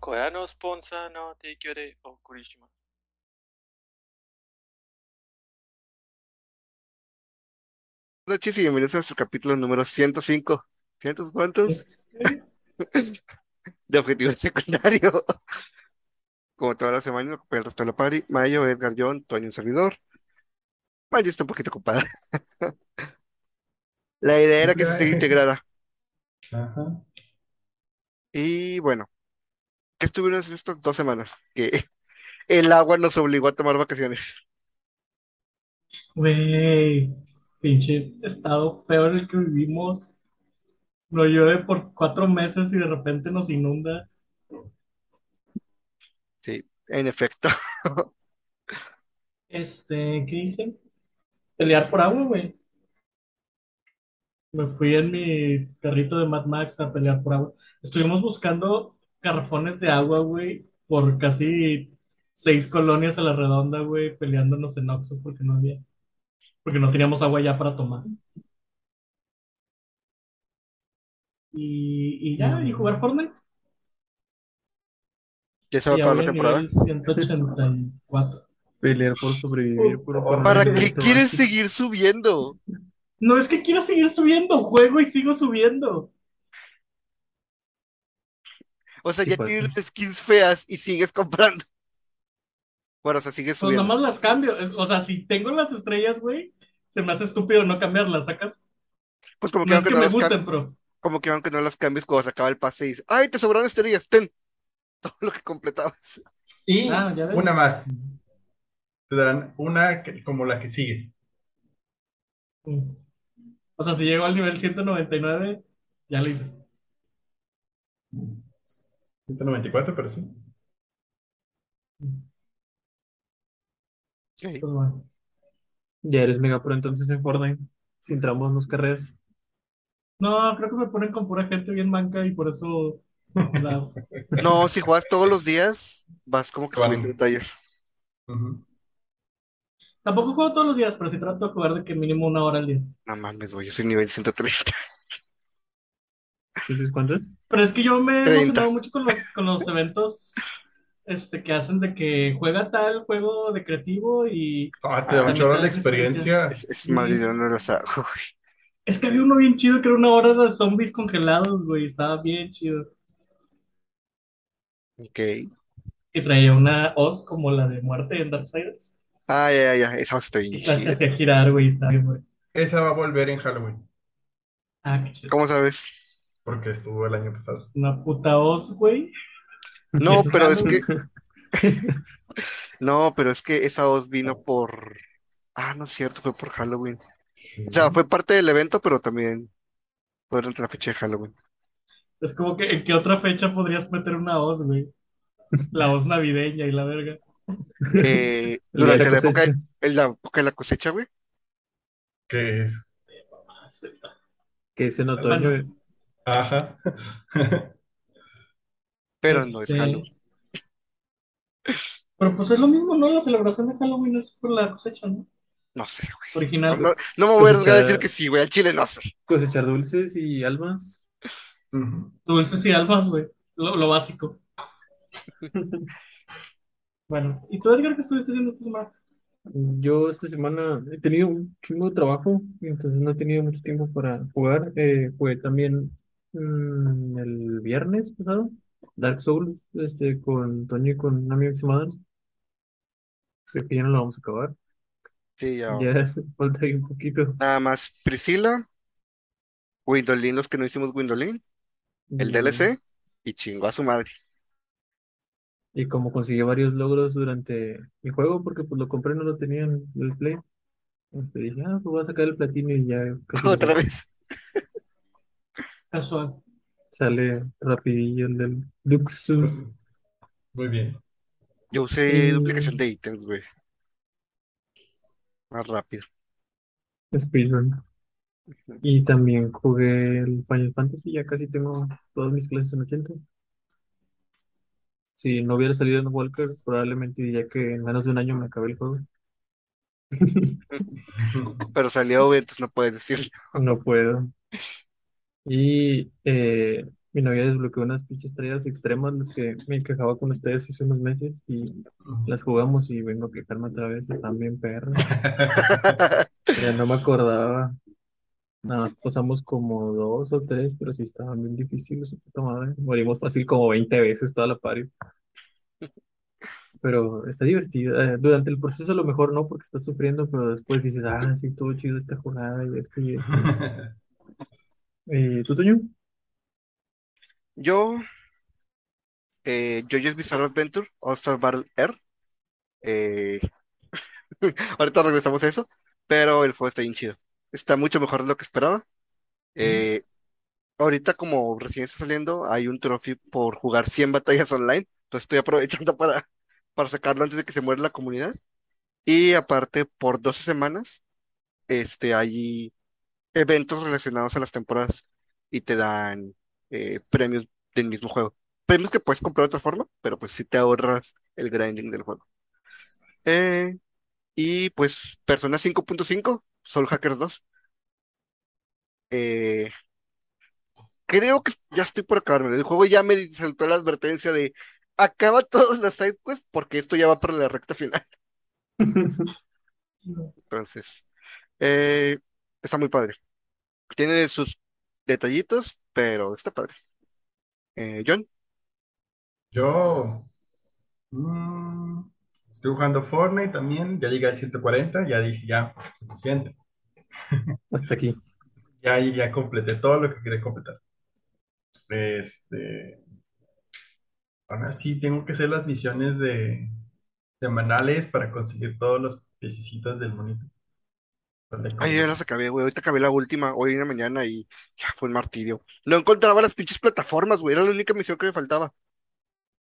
これのスポンサーの提供でお送りします。Buenas noches y bienvenidos a nuestro capítulo número 105. ¿Cientos cuántos? De objetivo secundario. Como todas las semanas, me el resto de la party. Mayo, Edgar, John, Toño, un servidor. Mayo está un poquito ocupada. La idea era que se siga integrada. Ajá. Y bueno, ¿qué estuvieron haciendo estas dos semanas? Que el agua nos obligó a tomar vacaciones. Güey, pinche estado feo en el que vivimos. No llueve por cuatro meses y de repente nos inunda. Sí, en efecto. Este, ¿qué hice? Pelear por agua, güey. Me fui en mi carrito de Mad Max a pelear por agua. Estuvimos buscando garrafones de agua, güey, por casi seis colonias a la redonda, güey, peleándonos en Oxxos porque no había, porque no teníamos agua ya para tomar. Y, y ya, y jugar Fortnite. Ya se va a acabar la temporada. nivel 184. Pelear por sobrevivir, por ¿Para nivel qué de quieres seguir subiendo? No es que quiero seguir subiendo, juego y sigo subiendo. O sea, Sí ya pasa. tienes skins feas y sigues comprando. Bueno, o sea, sigues Pues subiendo. nomás las cambio. O sea, si tengo las estrellas, güey, se me hace estúpido no cambiarlas, ¿sacas? Pues como que No es aunque que no me las gusten, pero como que aunque no las cambies cuando se acaba el pase y dices, ¡ay, te sobraron estrellas! ¡Ten! Todo lo que completabas. Y Ah, una más. Te dan una que- como la que sigue. Mm. O sea, si llego al nivel 199, ya lo hice. 194, pero sí. Ok. Pues bueno. Ya eres mega pro entonces en Fortnite. Si entramos nos carreras. No, creo que me ponen con pura gente bien manca y por eso la. No, si juegas todos los días, vas como que Bueno. subiendo de taller. Ujú. Tampoco juego todos los días, pero sí trato de jugar de que mínimo una hora al día. No mames, güey, yo soy nivel 130. Pero es que yo me he 30. emocionado mucho con los, con los eventos este, que hacen de que juega tal juego de creativo y Ah, te da un chorro dan experiencia. Es, es Madrid de no hago, güey. Es que había uno bien chido que era una hora de zombies congelados, güey. Estaba bien chido. Ok. Y traía una hoz como la de muerte en Darksiders. Ah, ya, ya, ya, esa está bien Y la chida. hacía girar, güey. Estaba bien, güey. Esa va a volver en Halloween, Ah, qué chido. ¿Cómo sabes? Porque estuvo el año pasado. Una puta hoz, güey. No, pero es que, no, pero es que esa voz vino por, ah, no es cierto, fue por Halloween. Sí. O sea, fue parte del evento, pero también fue durante la fecha de Halloween. Es como que en qué otra fecha podrías meter una hoz, güey. La hoz navideña y la verga. Eh, El durante la la época, en la época de la cosecha, güey. ¿Qué es? Que es en otoño. eh. Ajá. Pero no es Este, Halloween. Pero pues es lo mismo, ¿no? La celebración de Halloween es por la cosecha, ¿no? No sé, güey. No, Original. no, no me voy a arriesgar a Cosechar- decir que sí, güey. Al chile no sé. Cosechar dulces y almas. Ujú. Dulces y almas, güey. Lo, lo básico. Bueno, ¿y tú, Edgar, qué estuviste haciendo esta semana? Yo esta semana he tenido un chingo de trabajo, y entonces no he tenido mucho tiempo para jugar. Eh, jugué también mm, el viernes pasado, Dark Souls, este, con Toño y con un amigo que se llama Dan. Creo que ya no lo vamos a acabar. Sí, ya. Ya falta ahí un poquito. Nada más Priscila, Windolin, los que no hicimos Windolin, el DLC, y chingó a su madre. Y como conseguí varios logros durante el juego, porque pues lo compré, no lo tenía en el Play. Este, dije, ah, pues voy a sacar el platino y ya casi lo Otra saco. vez. Casual. Sale rapidillo el del Duxus. Muy bien. Yo usé Y- duplicación de ítems, güey. Más rápido. Speedrun. Y también jugué el Final Fantasy, ya casi tengo todas mis clases en 80. Si no hubiera salido en Walker, probablemente diría que en menos de un año me acabé el juego. Pero salió, güey, entonces no puedes decirlo. No puedo. Y eh, Mi novia desbloqueó unas pinches estrellas extremas, las que me quejaba con ustedes hace unos meses y las jugamos y vengo a quejarme otra vez. Están bien perras. Ya no me acordaba. Nada más pasamos como dos o tres, pero sí estaban bien difíciles, su puta madre. Morimos fácil como 20 veces toda la party. Pero está divertido. Eh, durante el proceso a lo mejor no, porque estás sufriendo, pero después dices, ah, sí, estuvo chido esta jugada y esto y esto. Eh, ¿tú, Toño? Yo, eh, JoJo's Bizarre Adventure, All Star Battle Air. Eh, ahorita regresamos a eso, pero el juego está bien chido. Está mucho mejor de lo que esperaba. Eh, ahorita, como recién está saliendo, hay un trophy por jugar 100 batallas online. Entonces estoy aprovechando para, para sacarlo antes de que se muera la comunidad. Y aparte, por 12 semanas, este, hay eventos relacionados a las temporadas y te dan eh, premios del mismo juego. Premios que puedes comprar de otra forma, pero pues si te ahorras el grinding del juego. Eh, y pues Persona 5.5, Soul Hackers 2. Eh, creo que ya estoy por acabarme. El juego ya me saltó la advertencia de acaba todas las sidequests porque esto ya va para la recta final. Entonces, eh, está muy padre. Tiene sus detallitos, pero está padre. Eh, John, Yo mm, estoy jugando Fortnite también, ya llegué al 140, ya dije, ya, suficiente. Hasta aquí. Ya, ya completé todo lo que quería completar. Este, ahora sí, tengo que hacer las misiones de semanales para conseguir todos los piececitos del monito. Ay, ya las acabé, güey. Ahorita acabé la última, hoy en la mañana y ya fue un martirio. No encontraba las pinches plataformas, güey. Era la única misión que me faltaba.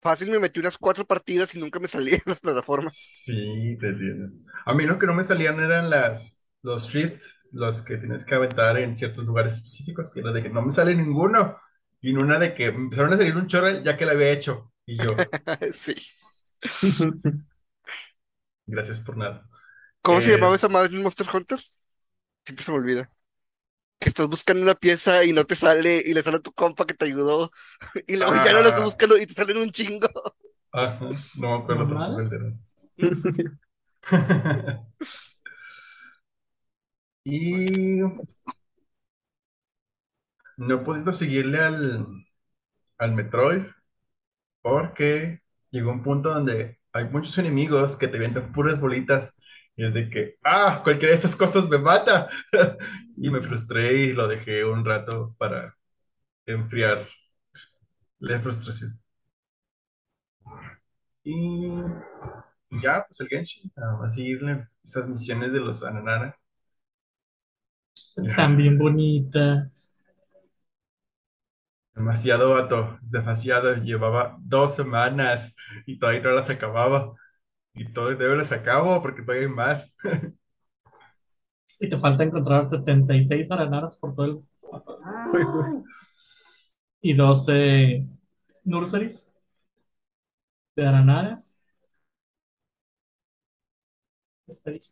Fácil, me metí unas cuatro partidas y nunca me salían las plataformas. Sí, te entiendo. A mí lo que no me salían eran las, los shifts, los que tienes que aventar en ciertos lugares específicos, que era de que no me sale ninguno. Y en una de que empezaron a salir un chorro ya que lo había hecho. Y yo, Sí. gracias por nada. ¿Cómo se Eh, llamaba esa madre en Monster Hunter? Siempre se me olvida. Que estás buscando una pieza y no te sale y le sale a tu compa que te ayudó y luego ya no lo estás Ah. buscando y te salen un chingo. Ajá, no me acuerdo ¿Normal? tampoco Y no he podido seguirle al, al Metroid porque llegó un punto donde hay muchos enemigos que te venden puras bolitas y es de que, ah, cualquiera de esas cosas me mata. Y me frustré y lo dejé un rato para enfriar la frustración. Y ya, pues el Genshin, nada más seguirle esas misiones de los Ananara. Están bien bonitas. Demasiado vato, demasiado. Llevaba dos semanas y todavía no las acababa. Y todavía las acabo porque todavía hay más. Y te falta encontrar 76 aranaras por todo el mapa. Y 12 nurseries de aranaras.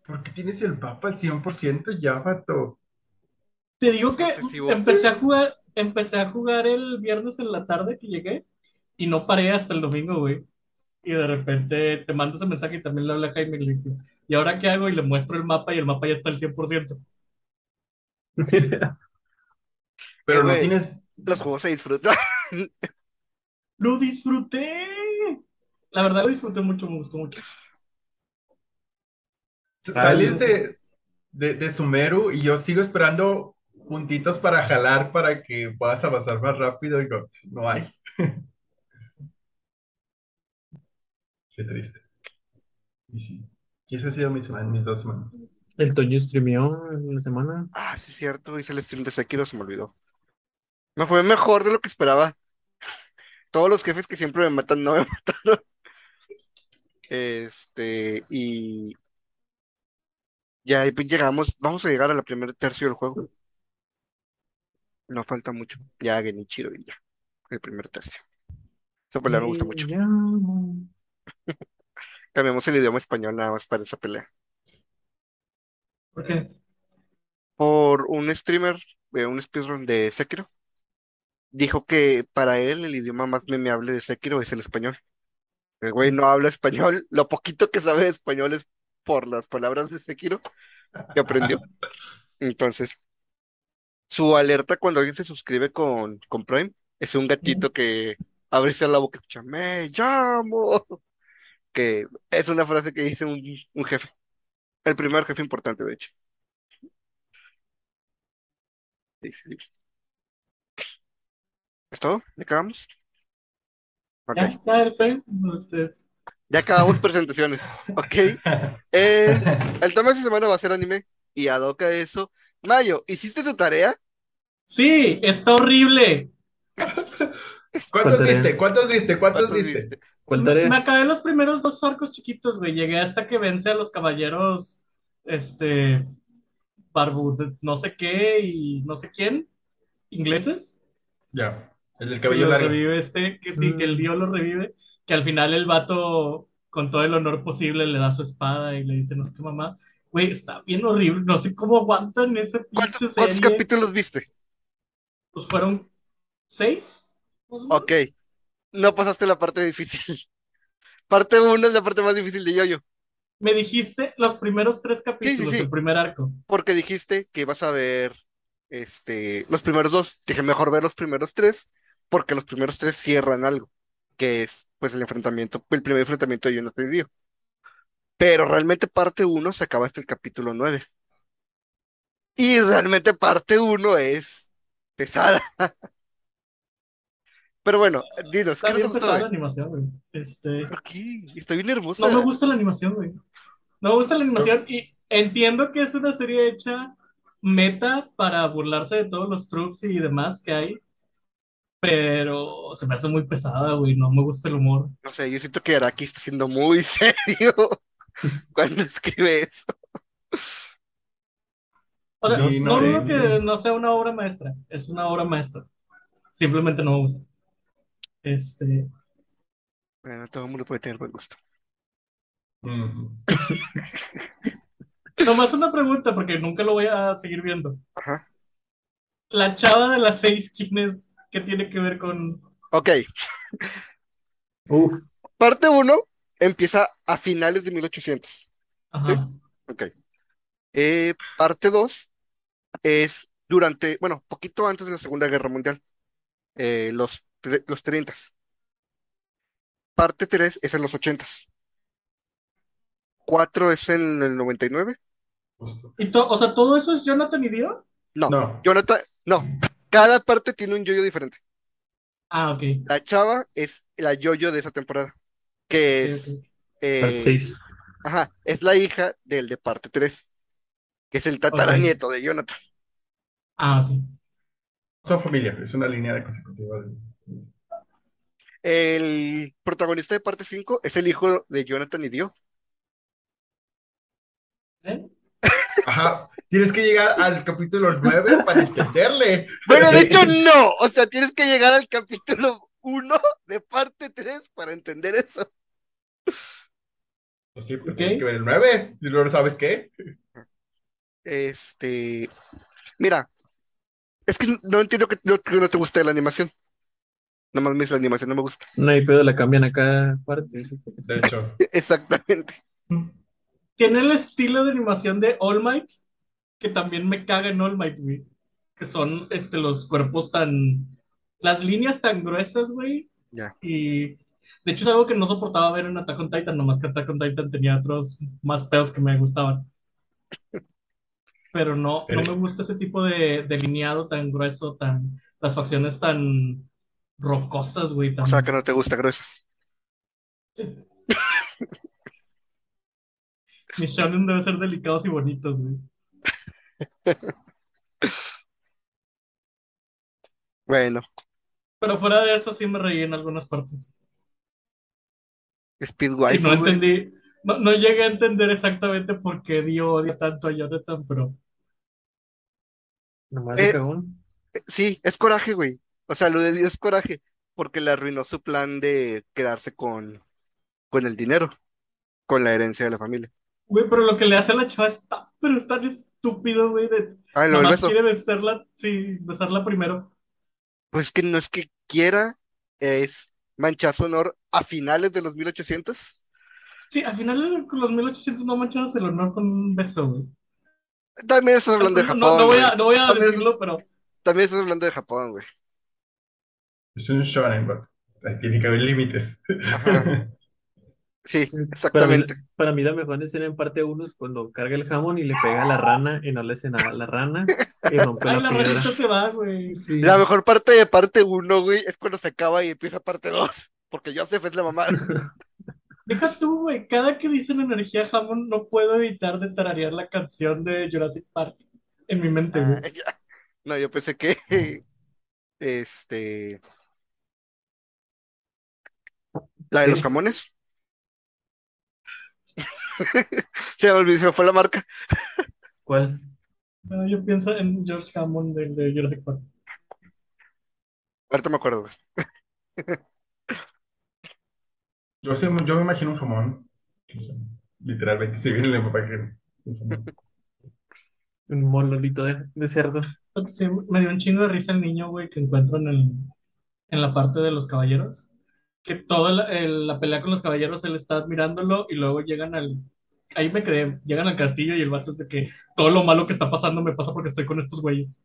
¿Por qué tienes el mapa al 100% ya, vato? Te digo que Excesivo. empecé a jugar, empecé a jugar el viernes en la tarde que llegué y no paré hasta el domingo, güey. Y de repente te mando ese mensaje y también le hablé a Jaime y le dije, ¿y ahora qué hago? Y le muestro el mapa y el mapa ya está al 100%. Pero no tienes. Los juegos se disfrutan. ¡Lo disfruté! La verdad lo disfruté mucho, me gustó mucho. Sales de, de, de Sumeru y yo sigo esperando puntitos para jalar para que puedas avanzar más rápido. Y no, no hay. Qué triste. Y sí. Y esas han sido mis, mis dos semanas. El Toño streameó en la semana. Ah, sí, es cierto. Hice el stream de Sekiro, se me olvidó. Me fue mejor de lo que esperaba. Todos los jefes que siempre me matan no me mataron. Este, y ya pues llegamos. Vamos a llegar a la primer tercio del juego. No falta mucho. Ya Genichiro y ya. El primer tercio. Esa pelea me gusta mucho. Cambiamos el idioma español nada más para esa pelea. ¿Por qué? Por un streamer, eh, un speedrun de Sekiro. dijo que para él el idioma más memeable de Sekiro es el español. El güey no habla español, lo poquito que sabe de español es por las palabras de Sekiro que aprendió. Entonces, su alerta cuando alguien se suscribe con, con Prime es un gatito que abre la boca y escucha, me llamo, que es una frase que dice un, un jefe, el primer jefe importante, de hecho. Sí, sí. ¿Es todo? ¿Ya acabamos? Ok, Ya, este, ya acabamos presentaciones. Ok. Eh, el tema de esta semana va a ser anime. Y ad hoc a eso. Mayo, ¿hiciste tu tarea? Sí, está horrible. ¿Cuántos viste? ¿Cuántos viste? ¿Cuántos ¿Cuántos viste? viste? ¿Cuál Me tarea? acabé los primeros dos arcos chiquitos, güey. Llegué hasta que vence a los caballeros, este, barbu, no sé qué y no sé quién, ingleses. Ya. El del Que cabello largo. revive este, que sí, que el Mm. dios lo revive. Que al final el vato, con todo el honor posible, le da su espada y le dice, no sé qué mamá. Güey, está bien horrible. No sé cómo aguantan esa ¿Cuántos, pinche cuántos serie. capítulos viste? Pues fueron seis. Ok. No pasaste la parte difícil. Parte uno es la parte más difícil de Yoyo. Me dijiste los primeros tres capítulos, sí. el primer arco. Porque dijiste que ibas a ver este, los primeros dos. Dije, mejor ver los primeros tres. Porque los primeros tres cierran algo. Que es, pues, el enfrentamiento, el primer enfrentamiento de Jonathan y Dio. Pero realmente parte uno se acaba hasta el capítulo nueve. Y realmente parte uno es pesada. Pero bueno, dinos, Está ¿qué no te gustó, la animación, güey. Este, ¿Por qué? Está bien hermosa. no me gusta la animación, güey. No me gusta la animación y entiendo que es una serie hecha meta para burlarse de todos los trucs y demás que hay, pero se me hace muy pesada, güey. No me gusta el humor. No sé, yo siento que Araki está siendo muy serio cuando escribe eso. O sea, Sí, no no, que no sea una obra maestra, es una obra maestra. Simplemente no me gusta. Este, Bueno, todo el mundo puede tener buen gusto. Ujú. nomás una pregunta porque nunca lo voy a seguir viendo. Ajá. La chava de las seis skins, ¿qué tiene que ver con Ok, Uf, parte uno empieza a finales de 1800. Ajá. Ok. Eh, parte 2 es durante, bueno, poquito antes de la Segunda Guerra Mundial, eh, los, los 30. Parte 3 es en los 80. 4 es en el 99. Justo. Y to- o sea, todo eso es Jonathan y Dio. No, No. Jonathan, no. Cada parte tiene un yoyo diferente. Ah, ok. La chava es la yoyo de esa temporada, que es, ok. eh, parte 6. ajá, es la hija del de parte 3, que es el tataranieto de Jonathan. Ah, ok. Son familia, es una línea de consecutiva. El protagonista de parte 5 es el hijo de Jonathan y Dio. ¿Eh? Ajá, tienes que llegar al capítulo 9 para entenderle. Bueno, de hecho no, o sea, tienes que llegar al capítulo 1 de parte 3 para entender eso. Pues sí, pero Ok. tienes que ver el 9. ¿Y luego sabes qué? Este, mira, es que no entiendo que no, que no te guste la animación. Nomás me dice la animación, no me gusta. No hay pedo, la cambian a cada parte. De hecho, Exactamente. Tiene el estilo de animación de All Might, que también me caga en All Might, güey. Que son este, los cuerpos tan. Las líneas tan gruesas, güey. Ya. Y de hecho es algo que no soportaba ver en Attack on Titan, nomás que Attack on Titan tenía otros más peos que me gustaban. Pero no, no me gusta ese tipo de delineado tan grueso, tan. Las facciones tan rocosas, güey. Tan... O sea, que no te gusta gruesas. Mis shonen deben ser delicados y bonitos, güey. Bueno, Pero fuera de eso sí me reí en algunas partes. Speed Y Waifu, no güey. entendí, no, no llegué a entender exactamente por qué Dio odia tanto a Jonathan, pero Nomás Eh, cagón. Sí, es coraje, güey. O sea, lo de Dio es coraje, porque le arruinó su plan de quedarse con, con el dinero, con la herencia de la familia. güey, pero lo que le hace a la chava es tan, pero es tan estúpido, güey, de Ah, lo beso. quiere besarla, sí, besarla primero. Pues que no es que quiera, es manchar su honor a finales de los 1800. Sí, al final con los 1800 no manchamos el honor con un beso, güey. También estás hablando de Japón, no voy a, no voy a decirlo, es- pero También estás hablando de Japón, güey. Es un shonen, but ahí tiene que haber límites. Ajá. Sí, Para mí, exactamente. para mí la mejor escena en parte 1 es cuando carga el jamón y le pega a la rana y no le hace nada a la rana y rompe ay, la la piedra. ranita se va, güey. Sí. La mejor parte de parte 1, güey, es cuando se acaba y empieza parte 2. Porque Joseph es la mamá. Deja tú, güey. Cada que dicen energía Hammond, no puedo evitar de tararear la canción de Jurassic Park en mi mente, güey. Ah. No, yo pensé que. Este. La de los jamones. Se me olvidó, se me fue la marca. ¿Cuál? No, yo pienso en George Hammond del de Jurassic Park. Ahorita me acuerdo, güey. Yo, sé- yo me imagino un jamón. O sea, literalmente se viene en la imagen. Un jamón. Un mololito de, de cerdo. Sí, me dio un chingo de risa el niño, güey, que encuentro en el, en la parte de los caballeros. Que toda la, el- la pelea con los caballeros, él está admirándolo y luego llegan al... Ahí me quedé, llegan al castillo y el vato es de que todo lo malo que está pasando me pasa porque estoy con estos güeyes.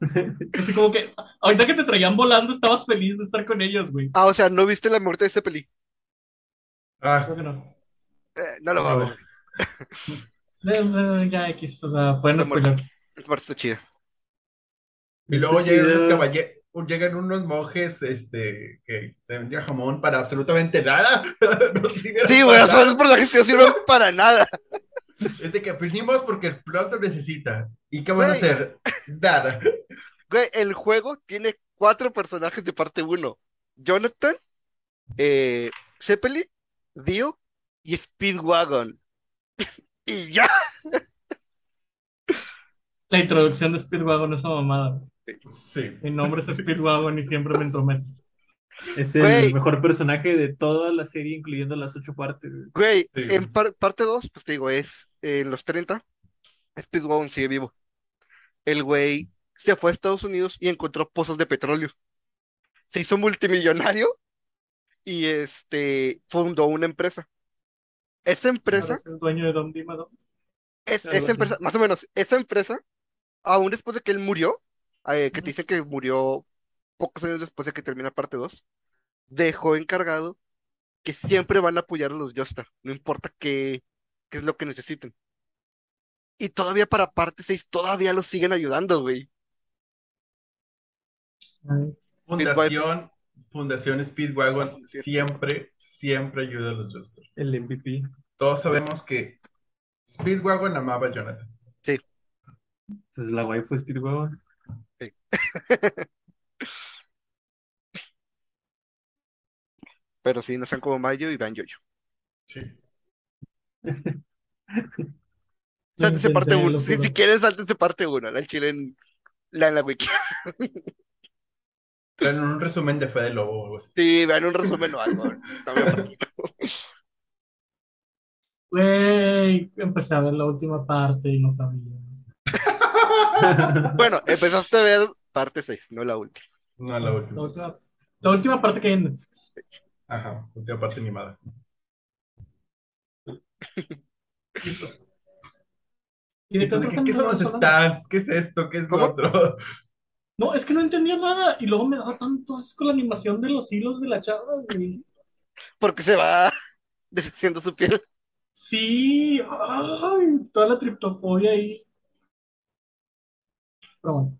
Así como que, ahorita que te traían volando, estabas feliz de estar con ellos, güey. Ah, o sea, ¿no viste la muerte de ese peli? Ah, Creo que no. Eh, no lo va a ver. Eh, eh, Ya X, o sea, pueden La muerte. está chida. y luego Está llegan unos chida. Llegan unos monjes este, que se vendían jamón para absolutamente nada. No Sí, güey, nada. los personajes que no sirven para nada. Es de que vinimos porque el plot lo necesita. ¿Y qué van a hacer? Nada. Güey, el juego tiene cuatro personajes de parte 1. Jonathan, eh, Zeppeli, Dio y Speedwagon. Y ya. La introducción de Speedwagon es una mamada. Sí. Mi nombre es Speedwagon y siempre me entrometo. Es el Güey. mejor personaje de toda la serie, incluyendo las ocho partes. güey. Sí. en par- parte 2, pues te digo, es eh, en los 30. Speedwagon sigue vivo. El güey se fue a Estados Unidos y encontró pozos de petróleo. Se hizo multimillonario y este fundó una empresa. Esa empresa es el dueño de Don Dima. Es, esa empresa, más o menos, esa empresa, aún después de que él murió, eh, que te dice que murió pocos años después de que termina parte 2, dejó encargado que siempre van a apoyar a los Joestar, no importa qué, qué es lo que necesiten. Y todavía para parte 6, todavía los siguen ayudando, güey. Fundación, Fundación Speedwagon sí. siempre, siempre ayuda a los Juster. El MVP. Todos sabemos que Speedwagon amaba a Jonathan. Entonces la waifu Speedwagon. Pero sí, no sean como Mayo y vean Yoyo. Sí. Sáltense parte intenté, 1. Sí, si quieren, sáltense parte 1. La chile en la, en la wiki. Traen un resumen de Fede Lobo o algo así. Sí, vean un resumen o algo. Güey, empecé a ver la última parte y no sabía. Bueno, empezaste a ver parte 6, no la última. No, la La última. la última parte que hay en Netflix. Ajá, última parte animada. Y, ¿y de qué Entonces, otros ¿qué, qué son los stands? ¿Qué es esto? ¿Qué es lo ¿Cómo? otro? No, es que no entendía nada. Y luego me daba tanto asco la animación de los hilos de la chava, güey. Porque se va deshaciendo su piel. Sí, ay, toda la triptofobia ahí. Pero bueno,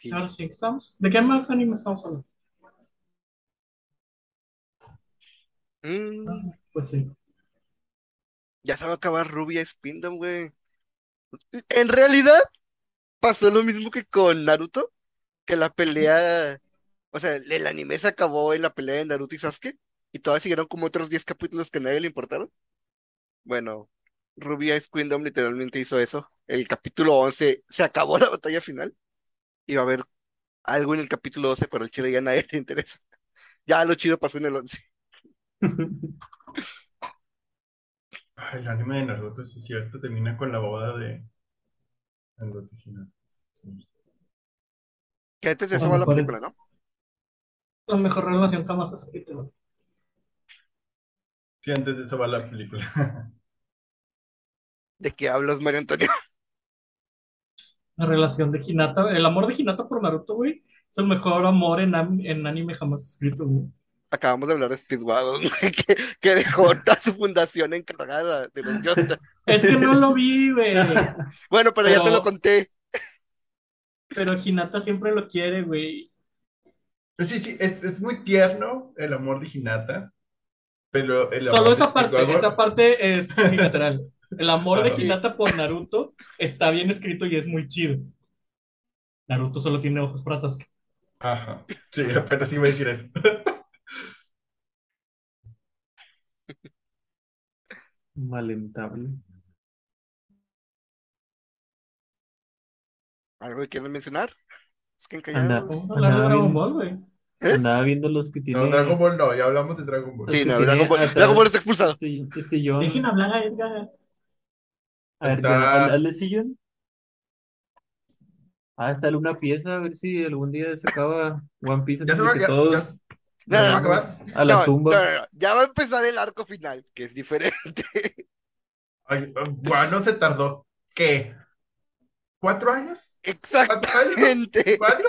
Sí. ahora sí, ¿estamos? ¿De qué más anime estamos hablando? Mm, Ah, Pues sí. ya se va a acabar Rubia Spindom, güey. En realidad, pasó lo mismo que con Naruto, que la pelea, o sea, el, anime se acabó en la pelea de Naruto y Sasuke, y todavía siguieron como otros 10 capítulos que a nadie le importaron. Bueno, Rubia Spindom literalmente hizo eso. El capítulo 11 se acabó la batalla final, y va a haber algo en el capítulo 12, pero el chile ya a nadie le interesa. Ya lo chido pasó en el 11. Ay, el anime de Naruto, sí es cierto, termina con la boda de Naruto. Sí. Que antes de eso va la película, es- ¿no? La mejor relación jamás escrita. Sí, antes de eso va la película. ¿De qué hablas, Mario Antonio? La relación de Hinata, el amor de Hinata por Naruto, güey, es el mejor amor en, en anime jamás escrito, güey. Acabamos de hablar de Speedwagon, güey, que, que dejó toda su fundación encargada de los Joestar. Es que no lo vi, güey. Bueno, pero, ya te lo conté. Pero Hinata siempre lo quiere, güey. Pues sí, sí, es, es muy tierno el amor de Hinata, pero el amor Solo de esa parte, Speedwagon- esa parte es unilateral. El amor de. Hinata por Naruto está bien escrito y es muy chido. Naruto solo tiene ojos para Sasuke. Ajá, sí, apenas iba a decir eso. Malentable. ¿Algo que quieren mencionar? Es que Anda. encallados. Vamos a hablar de Andaba Dragon. Ball, güey. ¿Eh? Andaba viendo los que No, tiene. Dragon Ball no, ya hablamos de Dragon Ball. Sí, no, Dragon Ball, Dragon Ball está expulsado. Este, este John. Dejen hablar a Edgar. A ver, Está- hazle sí, John. Ah, está en una pieza, a ver si algún día se acaba One Piece Ya antes se de va, que ya- todos ya- No, ¿Se va a acabar? a la no, tumba. no, no, no. Ya va a empezar el arco final, que es diferente. Ay, bueno, se tardó, ¿qué? ¿Cuatro años? Exactamente. ¿Cuatro?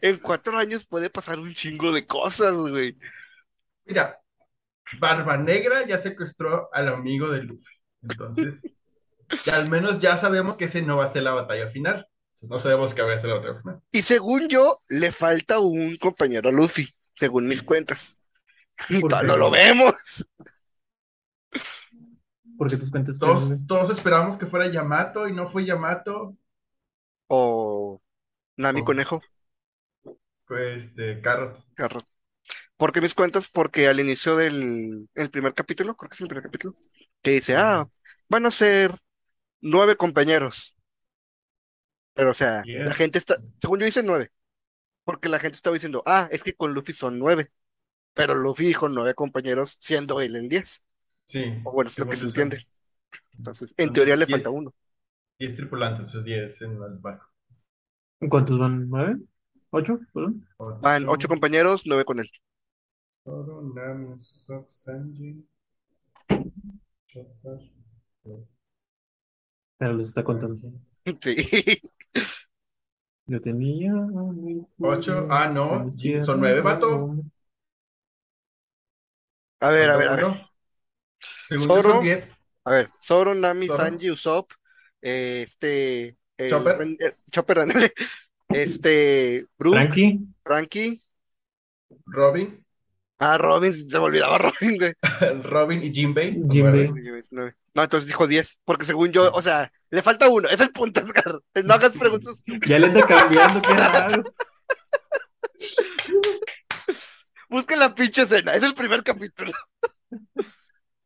En cuatro años puede pasar un chingo de cosas, güey. Mira, Barba Negra ya secuestró al amigo de Luffy. Entonces, ya al menos ya sabemos que ese no va a ser la batalla final. Entonces, no sabemos qué va a ser la batalla final. Y según yo, le falta un compañero a Luffy, según mis cuentas. No lo vemos. Porque tus cuentas Todos, todos esperábamos que fuera Yamato y no fue Yamato. O Nami Oh. Conejo, este, Carrot. Carrot. ¿Por qué mis cuentas? Porque al inicio del el primer capítulo, creo que es el primer capítulo, que dice, ah, van a ser nueve compañeros. Pero, o sea, Diez. la gente está, según yo dice nueve, porque la gente estaba diciendo, ah, es que con Luffy son nueve, pero Luffy dijo nueve compañeros, siendo él el diez. Sí. O bueno, es lo que se son entiende. Entonces, en Son teoría le diez. falta uno. 10 tripulantes, esos 10 en el barco. ¿Cuántos van? ¿Nueve? ¿Ocho? ¿Perdón? Van ocho compañeros, nueve con él. Sanji, Pero los está contando. Sí. Yo tenía. Ocho. Ah, no, son nueve, vato. A ver, a ver, a ver. Según Zoro. son 10. A ver, Zoro, Nami, Zoro. Sanji, Usopp, eh, este, el- Chopper. eh, Chopper, ándale. este, Brook, Frankie. Frankie, Robin, ah, Robin, se me olvidaba Robin, güey. Robin y Jinbei. nueve. No, entonces dijo 10, porque según yo, o sea, le falta uno, es el punto, Edgar. No hagas preguntas. Ya le anda cambiando, qué raro. Busca la pinche escena, es el primer capítulo.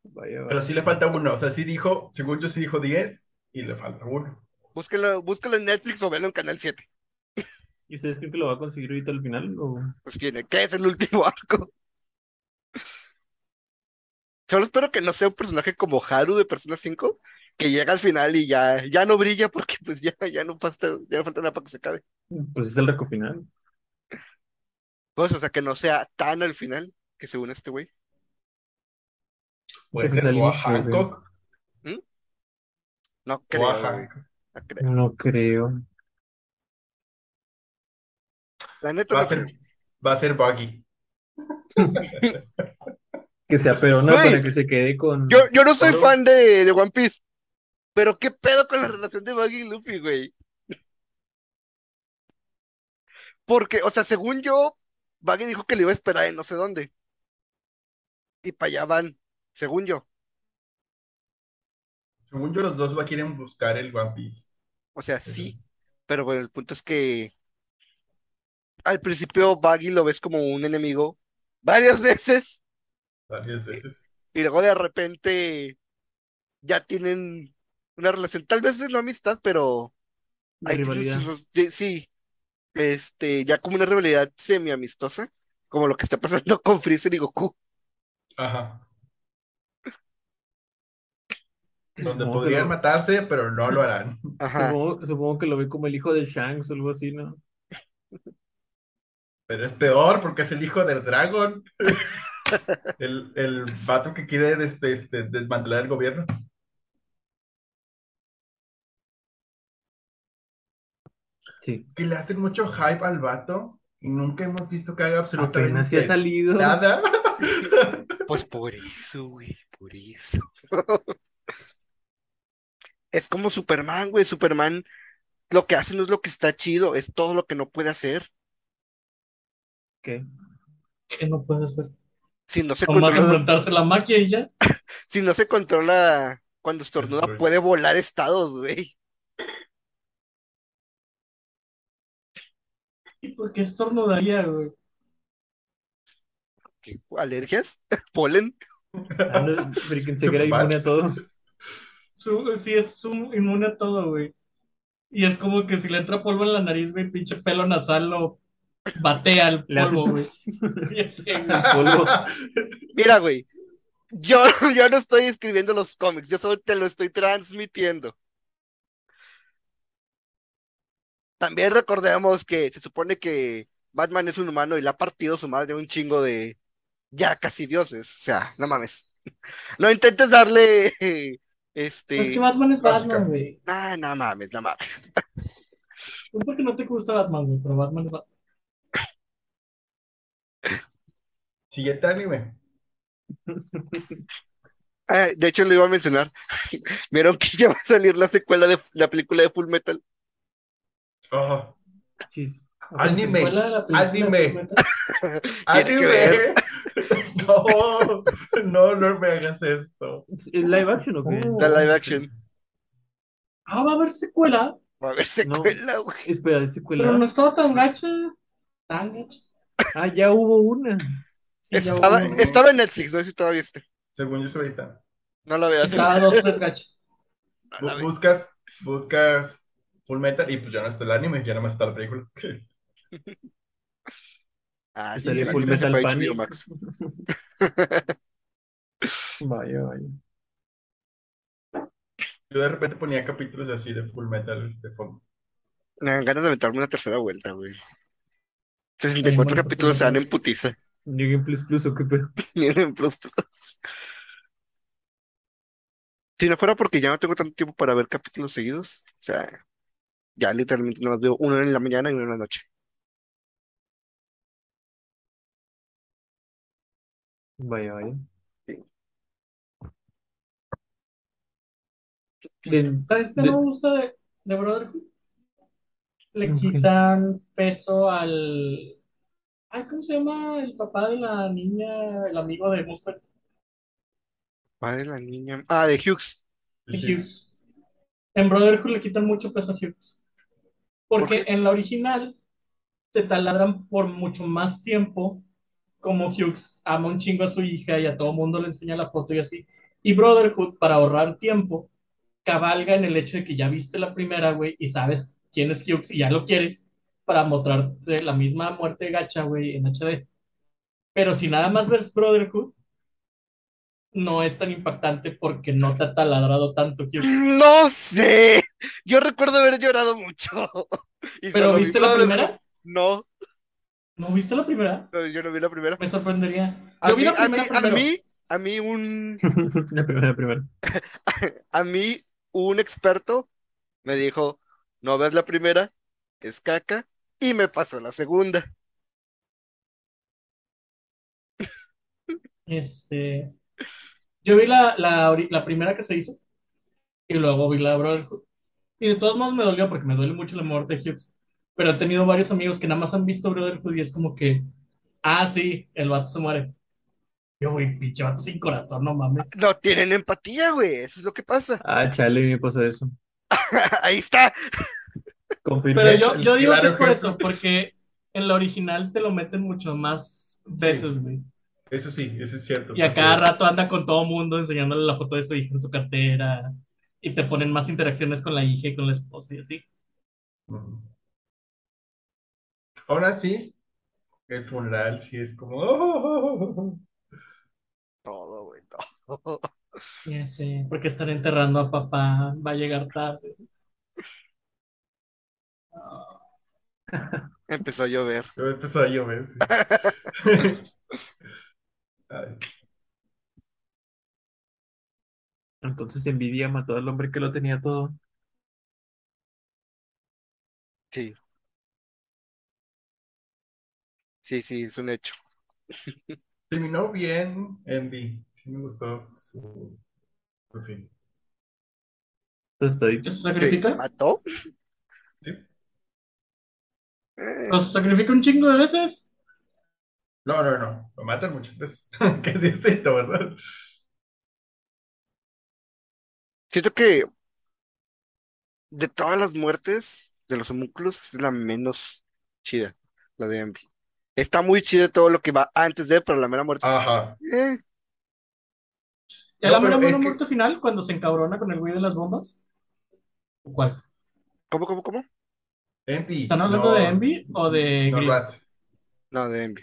Vaya, Pero sí le falta uno. O sea, sí dijo, según yo sí dijo 10 y le falta uno. Búsquelo, búsquelo en Netflix o velo en Canal 7. ¿Y ustedes creen que lo va a conseguir ahorita al final? O... Pues tiene, que es el último arco. Solo espero que no sea un personaje como Haru de Persona 5, que llega al final y ya, ya no brilla porque pues ya, ya no pasa, ya no falta nada para que se acabe. Pues es el arco final. Pues, o sea, que no sea tan al final, que según este güey. Puede Sí, ser o a Hancock No o creo, a güey, Hancock. no creo. No creo. La neta Va a no ser, creo. va a ser Buggy. Que sea perona Güey. para que se quede con. Yo, yo no soy Solo- fan de, de One Piece, pero qué pedo con la relación de Buggy y Luffy, güey. Porque, o sea, según yo, Buggy dijo que le iba a esperar en no sé dónde. Y para allá van, según yo. Según yo, los dos va a quieren buscar el One Piece. O sea, sí, pero bueno, el punto es que al principio Buggy lo ves como un enemigo varias veces Varias veces. y luego de repente ya tienen una relación, tal vez de no amistad, pero hay rivalidad. sí, este, ya como una rivalidad semi amistosa, como lo que está pasando con Freezer y Goku. Ajá. Donde Supongo podrían lo- matarse, pero no lo harán. Ajá. Supongo, supongo que lo ve como el hijo de Shanks o algo así, ¿no? Pero es peor porque es el hijo del dragón. El, el vato que quiere des- este, desmantelar el gobierno. Sí. Que le hacen mucho hype al vato y nunca hemos visto que haga se ha absolutamente salido. nada. Pues por eso, güey, por eso. Es como Superman, güey. Superman lo que hace no es lo que está chido, es todo lo que no puede hacer. ¿Qué? Que no puede ser. Si no se Nomás controla, enfrentarse la magia y ya. si no se controla cuando estornuda, puede volar estados, güey. ¿Y por qué estornudaría, güey? ¿Qué? ¿Alergias? ¿Polen? Se que era Superman. inmune a todo. Su- sí, es un inmune a todo, güey. Y es como que si le entra polvo en la nariz, güey, pinche pelo nasal lo batea el polvo, güey. Mira, güey. Yo, yo no estoy escribiendo los cómics, yo solo te lo estoy transmitiendo. También recordemos que se supone que Batman es un humano y le ha partido su madre a un chingo de ya casi dioses. O sea, no mames. No intentes darle este. Es que Batman es Básica. Batman, güey. Ah, no mames, no mames. No porque no te gusta Batman, güey, pero Batman es Batman. Siguiente anime. Ah, de hecho, lo iba a mencionar. Vieron que ya va a salir la secuela de la película de Full Metal. Oh, Chis. anime. ¿Secuela de la película Anime. ver. No, no, no me hagas esto. ¿Es live action o qué? Oh. La live action. Ah, va a haber secuela, Va a haber secuela, güey. Espera, ¿es secuela? pero no estaba tan gacha. Tan gacha. Ah, ya hubo una. Estaba, estaba en Netflix, no sé si todavía está. Según yo, ahí está. No la veas. Estaba dos, tres. No buscas, buscas Full Metal y pues ya no está el anime, ya no más está la película. Ah, sí, Full Metal. HBO Max. Vaya, vaya. Yo de repente ponía capítulos así de Full Metal de fondo. Me dan ganas de aventarme una tercera vuelta, güey. Sí, 64 bueno, capítulos se pues, dan en putiza. New Game Plus Plus o qué pedo. En Plus Plus. Si no fuera porque ya no tengo tanto tiempo para ver capítulos seguidos, o sea, ya literalmente nomás veo uno en la mañana y uno en la noche. Vaya, vaya. Sí. De- ¿Sabes qué de- no me gusta de, de Brotherhood? Le Ok. quitan peso al. Ay, ¿cómo se llama el papá de la niña, el amigo de Mustang? Padre de la niña. Ah, de Hughes. de Sí. Hughes. En Brotherhood le quitan mucho peso a Hughes. Porque en la original te taladran por mucho más tiempo como Hughes ama un chingo a su hija y a todo mundo le enseña la foto y así. Y Brotherhood, para ahorrar tiempo, cabalga en el hecho de que ya viste la primera, güey, y sabes quién es Hughes y ya lo quieres para mostrarte la misma muerte gacha, güey, en HD. Pero si nada más ves Brotherhood, no es tan impactante porque no te ha taladrado tanto. No sé. Yo recuerdo haber llorado mucho. Y ¿Pero vi viste la primera? No, ¿No viste la primera? no, yo no vi la primera. Me sorprendería. A Yo vi mí, la a mí, primera a primero. mí, a mí un, La primera, la primera. a mí un experto me dijo, no ves la primera, es caca, y me pasó la segunda. Este, yo vi la, la, primera que se hizo y luego vi la Brotherhood. Y de todos modos me dolió porque me duele mucho la muerte de Hughes. Pero he tenido varios amigos que nada más han visto Brotherhood y es como que, ah, sí, el vato se muere. Yo, güey, pinche vato sin corazón, no mames. No tienen empatía, güey, eso es lo que pasa. Ah, chale, me pasó eso. Ahí está. Pero yo, yo digo que es por eso, porque en la original te lo meten mucho más veces, güey. Eso sí, eso es cierto. Y a cada rato anda con todo mundo enseñándole la foto de su hija en su cartera. Y te ponen más interacciones con la hija y con la esposa y así. Aún así, el funeral sí es como. "Oh". Todo, güey, no. Ya sé, porque están enterrando a papá, va a llegar tarde. Empezó a llover. Empezó a llover, sí. Entonces envidia mató al hombre que lo tenía todo. Sí. Sí, sí, es un hecho. Terminó bien Envy. Sí me gustó su, su fin. Entonces está dicho. ¿Que se ¿Qué? sacrifica? ¿Mató? ¿Sí? ¿O se sacrifica un chingo de veces? No, no, no. Lo matan muchas veces. Que es distinto, ¿verdad? siento que de todas las muertes de los homúnculos es la menos chida, la de Envy. Está muy chida todo lo que va antes de, pero la mera muerte. Ajá. eh, ¿Ya No, la mera que- muerte final cuando se encabrona con el güey de las bombas? ¿O ¿Cuál? ¿Cómo, cómo, cómo? Envy. ¿Están hablando no- de Envy o de No? Rat. No, de Envy.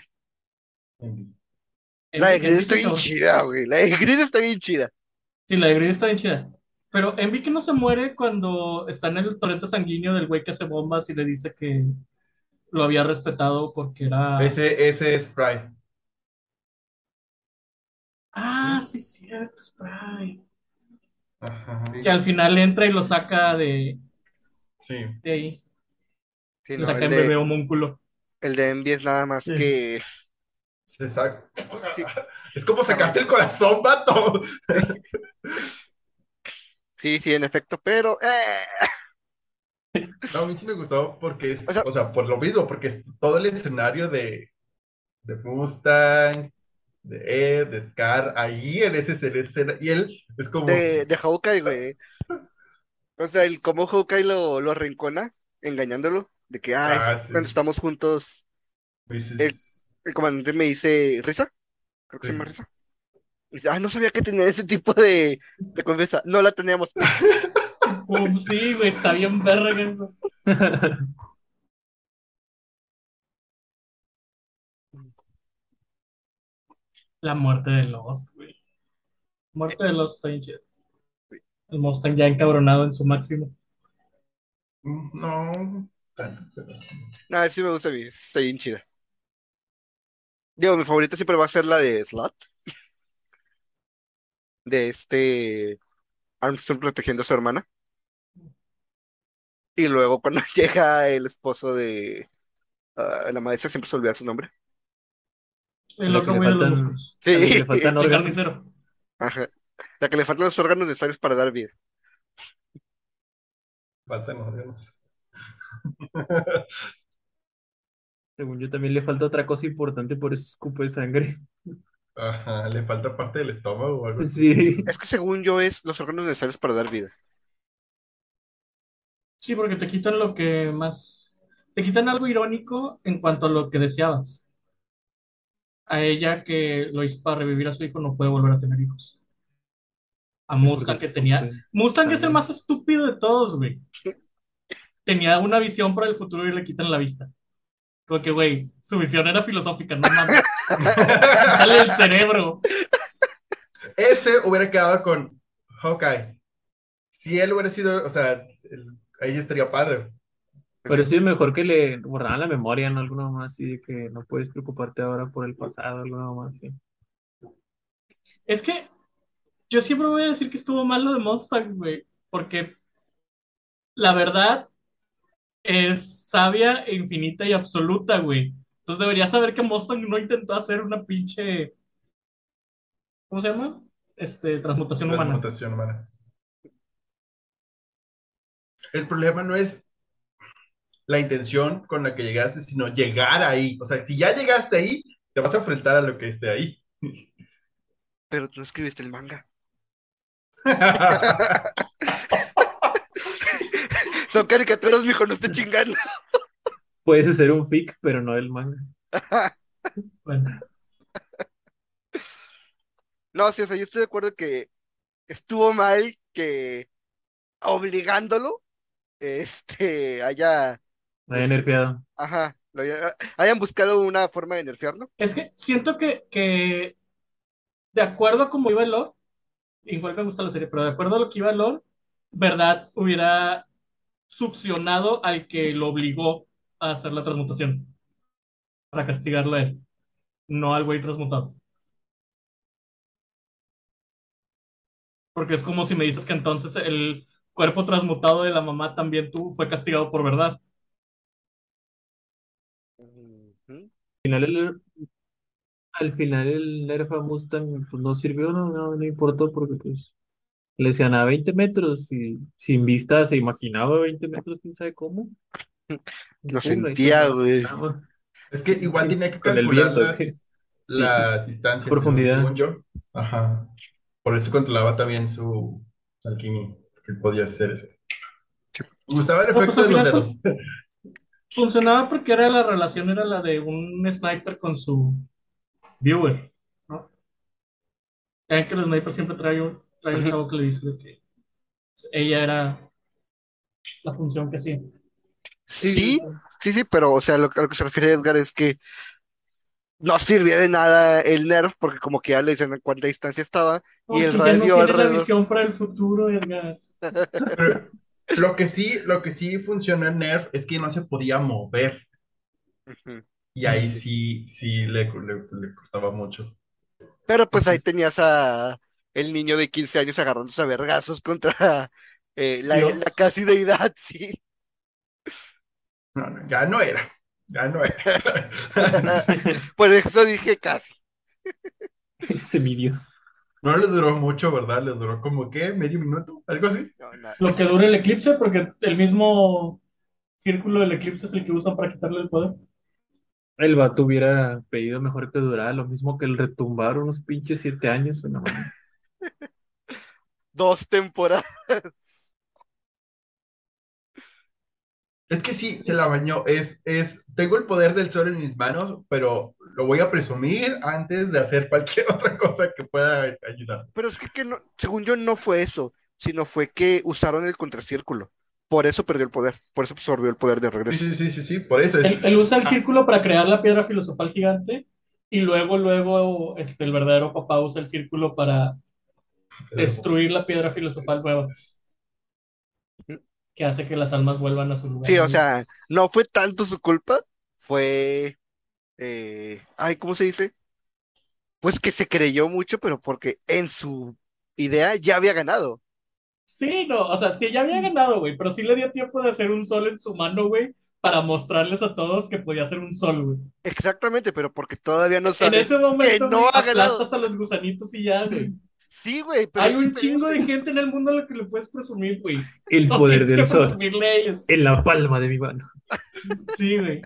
Envy. La de Envy está bien chida, güey. La de Grid está bien chida. Sí, la de Grid está bien chida. Pero Envy que no se muere cuando está en el torrente sanguíneo del güey que hace bombas y le dice que lo había respetado porque era... Ese, ese es Pride. Ah, sí, cierto, Spray. Ajá. Sí. Que al final entra y lo saca de, Sí. de ahí. Sí, no, el bebé de, homúnculo. el de Envy es nada más Sí. que. Se saca. Sí. Es como sacarte el corazón, vato. Sí, sí, en efecto, pero. eh, No, a mí sí me gustó porque es, O sea- o sea, por lo mismo, porque es todo el escenario de, de Mustang, de Ed, de Scar, ahí en ese en ese escena, y él es como, de, de Hawkeye, güey. O sea, el cómo Hawkeye lo, lo arrincona, engañándolo, de que, ah, es Ah, sí. cuando estamos juntos. El comandante me dice, ¿Risa? Creo que se llama Risa. Y dice, ah, no sabía que tenía ese tipo de, de confianza. No la teníamos. Um, sí, güey, está bien verga eso. La muerte de Lost, güey. Muerte de Lost está bien chida. El Mustang ya encabronado en su máximo. "Mm, no, tanto, pero sí". Nada, sí me gusta a mí, está bien chida. Digo, mi favorita siempre va a ser la de Slot. De este Armstrong protegiendo a su hermana. Y luego cuando llega el esposo de ah, la maestra, siempre se olvida su nombre. El otro güey de los músculos. Sí, le faltan El órganos. carnicero. ajá. La que le faltan los órganos necesarios para dar vida. faltan órganos. Según yo también le falta otra cosa importante, por eso escupe sangre. Ajá, le falta parte del estómago o algo así. Sí. Es que según yo es los órganos necesarios para dar vida. Sí, porque te quitan lo que más. Te quitan algo irónico en cuanto a lo que deseabas. A ella que lo hizo para revivir a su hijo no puede volver a tener hijos. A Mustang que tenía. Mustang es el más estúpido de todos, güey. Tenía una visión para el futuro y le quitan la vista. Como que, güey, su visión era filosófica, no mames. Dale el cerebro. Ese hubiera quedado con Hawkeye. Si él hubiera sido, o sea, el- ahí estaría padre. Pero sí es mejor que le borraran la memoria, ¿no? Alguna más así de que no puedes preocuparte ahora por el pasado, alguna más así. Es que yo siempre voy a decir que estuvo mal lo de Mustang, güey. Porque la verdad es sabia, e infinita y absoluta, güey. Entonces deberías saber que Mustang no intentó hacer una pinche. ¿Cómo se llama? Este, transmutación humana. Transmutación humana. El problema no es la intención con la que llegaste, sino llegar ahí. O sea, si ya llegaste ahí, te vas a enfrentar a lo que esté ahí. Pero tú no escribiste el manga. Son caricaturas, mijo, no esté chingando. Puedes hacer un fic, pero no el manga. Bueno, No, sí, o sea, yo estoy de acuerdo que estuvo mal que obligándolo, este, haya, Me había nerfeado. ajá, lo haya- hayan buscado una forma de nerfearlo. es que siento que, que de acuerdo a cómo iba el lore, igual me gusta la serie, pero de acuerdo a lo que iba el lore, verdad hubiera succionado al que lo obligó a hacer la transmutación. Para castigarlo a él. No al güey transmutado. Porque es como si me dices que entonces el cuerpo transmutado de la mamá también tú fue castigado por verdad. Al final el, al final el Mustang pues, no sirvió, no, no, no importó porque pues le decían a 20 metros y sin vista se imaginaba 20 metros, quién sabe cómo. Lo sentía, se güey. Es que igual tenía que calcular viento, las, ¿qué? Sí. la distancia, Profundidad. según yo. Ajá. Por eso controlaba también su alquimia, que podía hacer eso. Me gustaba el pues, efecto de los dedos. Funcionaba porque era la relación, era la de un sniper con su viewer, ¿no? Ven que el sniper siempre trae un, trae un chavo que le dice de que ella era la función que hacía. Sí, sí, sí, pero, o sea, lo, a lo que se refiere Edgar es que no sirvió de nada el Nerf, porque como que ya le dicen a cuánta distancia estaba, y el ya no radio tiene la alrededor. visión para el futuro, Edgar. Lo que sí, lo que sí funcionó en Nerf es que no se podía mover. Ujú. Y ahí sí, sí le, le, le costaba mucho. Pero pues ahí tenías a el niño de 15 años agarrándose a vergazos contra eh, la, la casi deidad, sí. No, no, ya no era. Ya no era. Por eso dije casi. Semidios. No le duró mucho, ¿verdad? Le duró como, ¿qué? ¿Medio minuto? ¿Algo así? No, Lo que dura el eclipse, porque el mismo círculo del eclipse es el que usan para quitarle el poder. El vato hubiera pedido mejor que durara lo mismo que el retumbar unos pinches siete años. No, mames. Dos temporadas. Es que sí, se la bañó. Es, es, tengo el poder del sol en mis manos, pero lo voy a presumir antes de hacer cualquier otra cosa que pueda ayudar. Pero es que, que no, según yo no fue eso, sino fue que usaron el contracírculo. Por eso perdió el poder, por eso absorbió el poder de Sí, regreso. sí, sí, sí, sí, por eso es. Él, él usa el Ah. círculo para crear la piedra filosofal gigante y luego, luego, este, el verdadero papá usa el círculo para destruir la piedra filosofal nueva. Que hace que las almas vuelvan a su lugar. Sí, o sea, no fue tanto su culpa, fue, eh, ay, ¿cómo se dice? Pues que se creyó mucho, pero porque en su idea ya había ganado. Sí, no, o sea, sí, ya había ganado, güey, pero sí le dio tiempo de hacer un sol en su mano, güey, para mostrarles a todos que podía hacer un sol, güey. Exactamente, pero porque todavía no En sabe ese momento, no güey, ha ganado. a los gusanitos y ya, güey. Sí, güey, pero Hay un chingo de gente en el mundo a la que le puedes presumir, güey. El No poder del que sol presumirle a ellos. en la palma de mi mano. Sí, güey.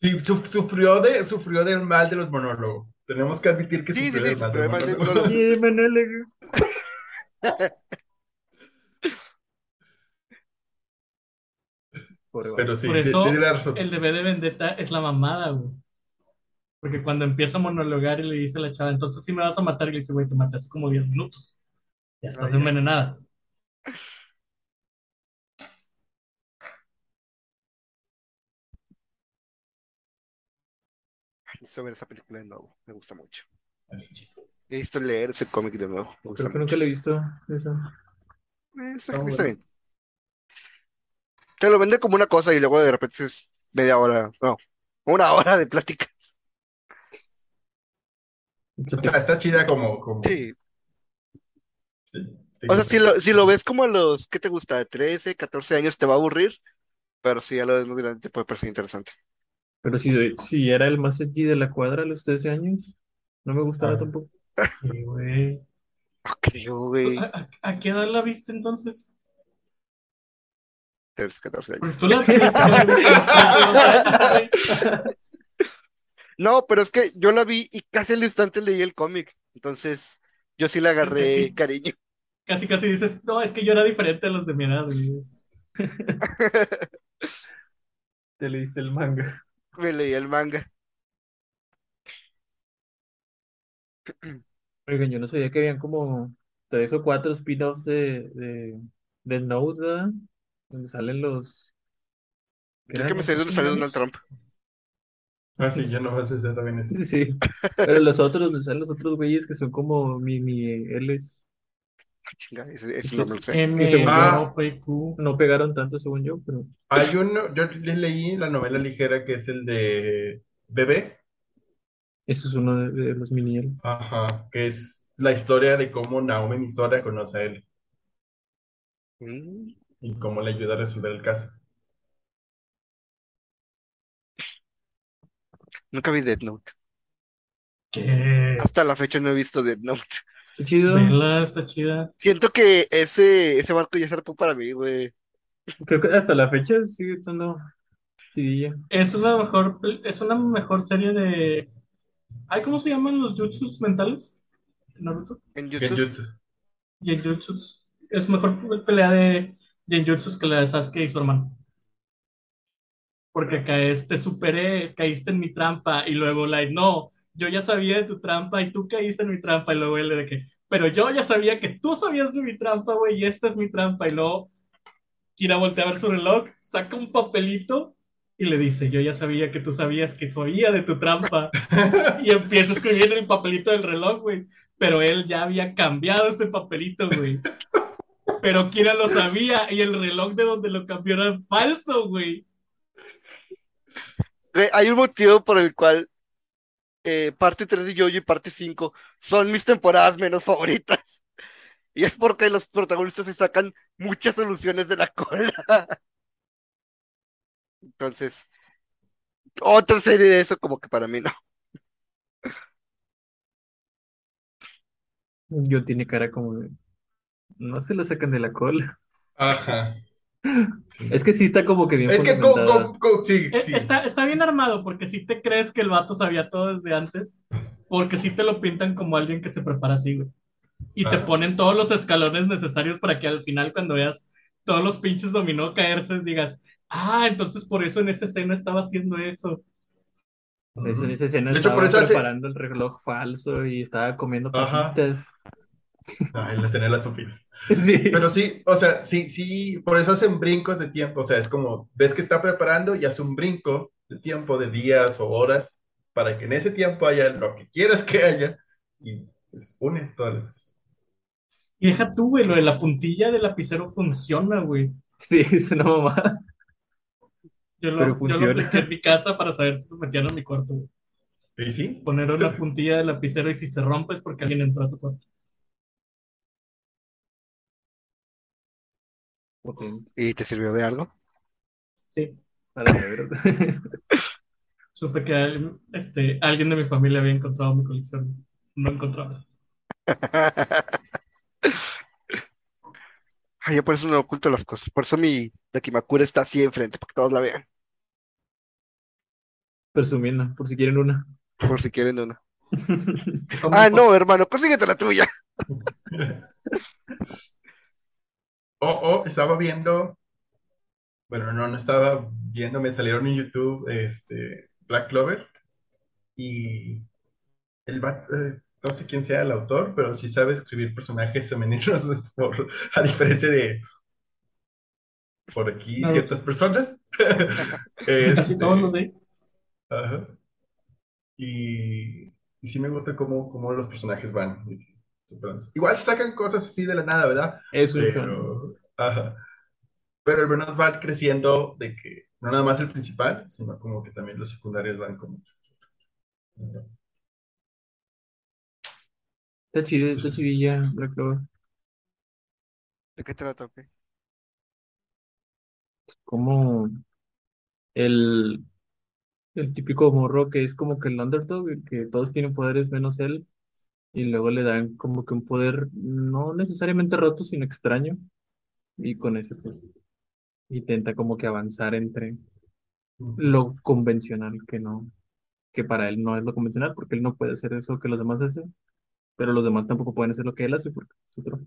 Sí, su- sufrió, de, sufrió del mal de los monólogos. Tenemos que admitir que Sí, sí, sufrió sí, del mal sufrió mal del monólogo. monólogo. Sí, vato. Pero sí, Por eso, tiene la razón. El de B de Vendetta es la mamada, güey. Porque cuando empieza a monologar y le dice a la chava, entonces sí me vas a matar, y le dice, güey, te maté hace como 10 minutos. Ya estás ya. envenenada. Necesito ver esa película de nuevo, me gusta mucho. Así. Necesito leer ese cómic de nuevo, me gusta Creo que mucho. nunca le he visto eso. Eh, Está, Está bien. Te lo vende como una cosa y luego de repente es media hora, no, una hora de plática. Está, está chida como, como Sí, sí, o sea, si lo, si lo ves como a los, ¿qué te gusta? 13, 14 años te va a aburrir, pero si ya lo ves más grande te puede parecer interesante. Pero si, si era el más edgy de la cuadra a los 13 años, no me gustaba Ah. tampoco. Sí, güey. No creo, güey. ¿A, a- a qué edad la viste entonces? 13, 14 años. Pues tú la tienes que haber visto a los 15 años, güey. No, pero es que yo la vi y casi al instante leí el cómic, entonces yo sí le agarré Sí. cariño. Casi, casi dices, no, es que yo era diferente a los de mi edad. Te leíste el manga. Me leí el manga. Oigan, yo no sabía que habían como tres o cuatro spin-offs de, de, de Note, ¿verdad? Donde salen los... ¿qué Yo es eran que me esos dónde salió? Donald Trump. Ah, sí, yo no más pensé también eso. Sí, sí. Pero los otros, los otros güeyes que son como mini Ls. Chinga, ese, ese no me lo sé. M, O, P, Q. No pegaron tanto según yo, pero Hay uno, yo le- leí la novela ligera que es el de Bebé, ese es uno de, de los mini ajá, que es la historia de cómo Naomi Misora conoce a él Mm, y cómo le ayuda a resolver el caso. Nunca vi Death Note. Que Hasta la fecha no he visto Death Note. Qué chido. vela, está chida. Siento que ese, ese barco ya se arpó para mí, güey. Creo que hasta la fecha sigue estando chidilla. Es una mejor, es una mejor serie de. Ay, ¿cómo se llaman los jutsus mentales? en Naruto. En YouTube. Genjutsu. Genjutsus. Es mejor pelea de Genjutsus que la de Sasuke y su hermano. Porque caes, te superé, caíste en mi trampa y luego like, no, yo ya sabía de tu trampa y tú caíste en mi trampa y luego él de que, pero yo ya sabía que tú sabías de mi trampa, güey, y esta es mi trampa y luego Kira voltea a ver su reloj, saca un papelito y le dice, yo ya sabía que tú sabías que sabía de tu trampa y empieza a escribir el papelito del reloj, güey. Pero él ya había cambiado ese papelito, güey. Pero Kira lo sabía y el reloj de donde lo cambió era falso, güey. Hay un motivo por el cual eh, parte 3 de Yoyo y parte 5 son mis temporadas menos favoritas. Y es porque los protagonistas se sacan muchas soluciones de la cola. Entonces, otra serie de eso como que para mí no. Yo tiene cara como de. No se la sacan de la cola. Ajá. Es que sí está como que bien Es que, co- fundamentada. co- co- sí, Eh, sí. Está, está bien armado porque si te crees que el vato sabía todo desde antes, porque si te lo pintan como alguien que se prepara así, güey. Y te ponen todos los escalones necesarios para que al final cuando veas todos los pinches dominó caerse digas, ah, entonces por eso en esa escena estaba haciendo eso. Por eso en esa escena De hecho, por estaba hace- preparando el reloj falso y estaba comiendo Ajá. Papitas. Ay, la escena de las sofís. Sí. Pero sí, o sea, sí, sí, por eso hacen brincos de tiempo. O sea, es como, ves que está preparando y hace un brinco de tiempo de días o horas para que en ese tiempo haya lo que quieras que haya y pues une todas las cosas. Y deja tú, güey, lo de la puntilla del lapicero funciona, güey. Sí, es una mamada. Yo lo, Pero yo lo funciona. apliqué en mi casa para saber si se metían en mi cuarto, güey. ¿Y sí? Poner una puntilla del lapicero y si se rompe es porque alguien entró a tu cuarto. Potente. ¿Y te sirvió de algo? Sí. Para saber. Supe que alguien, este, alguien de mi familia había encontrado mi colección. No encontraba. Ay, yo por eso no oculto las cosas. Por eso mi Dakimakura está así enfrente, para que todos la vean. Presumiendo, por si quieren una. Por si quieren una. ¿Cómo Ah, no, hermano, consíguete la tuya. O, o estaba viendo, bueno, no, no estaba viendo, me salieron en YouTube este, Black Clover y el vato, eh, no sé quién sea el autor, pero sí sabe escribir personajes femeninos, por- a diferencia de por aquí ciertas personas. Casi Este, todos los de. ajá. Y, y sí me gusta cómo, cómo los personajes van. Igual sacan cosas así de la nada, ¿verdad? Es un. Pero, ajá. Pero al menos van creciendo de que no nada más el principal, sino como que también los secundarios van como... Está chido, está chidilla, Black Clover. ¿De qué trata? ok? Como el, el típico morro que es como que el underdog, que todos tienen poderes menos él, y luego le dan como que un poder no necesariamente roto, sino extraño, y con ese pues intenta como que avanzar entre lo convencional que no, que para él no es lo convencional, porque él no puede hacer eso que los demás hacen, pero los demás tampoco pueden hacer lo que él hace, porque es otro,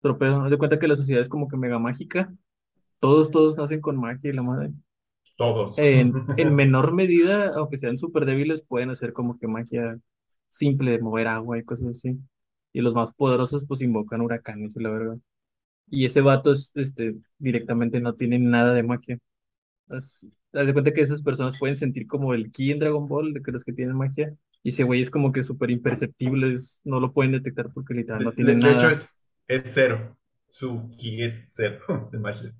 otro pedo. Haz de cuenta que la sociedad es como que mega mágica, todos, todos nacen con magia y la madre. Todos. En, en menor medida, aunque sean súper débiles, pueden hacer como que magia simple de mover agua y cosas así. Y los más poderosos pues invocan huracanes y la verdad. Y ese vato es, este, directamente no tiene nada de magia. Es- Haz de cuenta que esas personas pueden sentir como el ki en Dragon Ball, de que los que tienen magia. Y ese güey es como que súper imperceptible, es- no lo pueden detectar porque literal no De, tiene de- de hecho, nada. es, es cero. Su ki es cero. de Machet.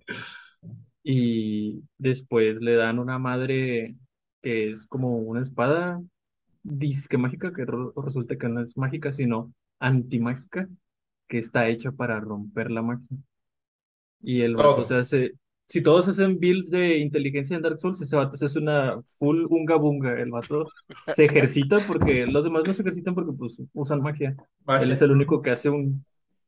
Y después le dan una madre que es como una espada disque mágica, que resulta que no es mágica, sino antimágica, que está hecha para romper la magia. Y el vato Todo. se hace. Si todos hacen builds de inteligencia en Dark Souls, ese vato se hace una full unga bunga. El vato se ejercita porque los demás no se ejercitan porque pues usan magia. Él Machet. es el único que hace un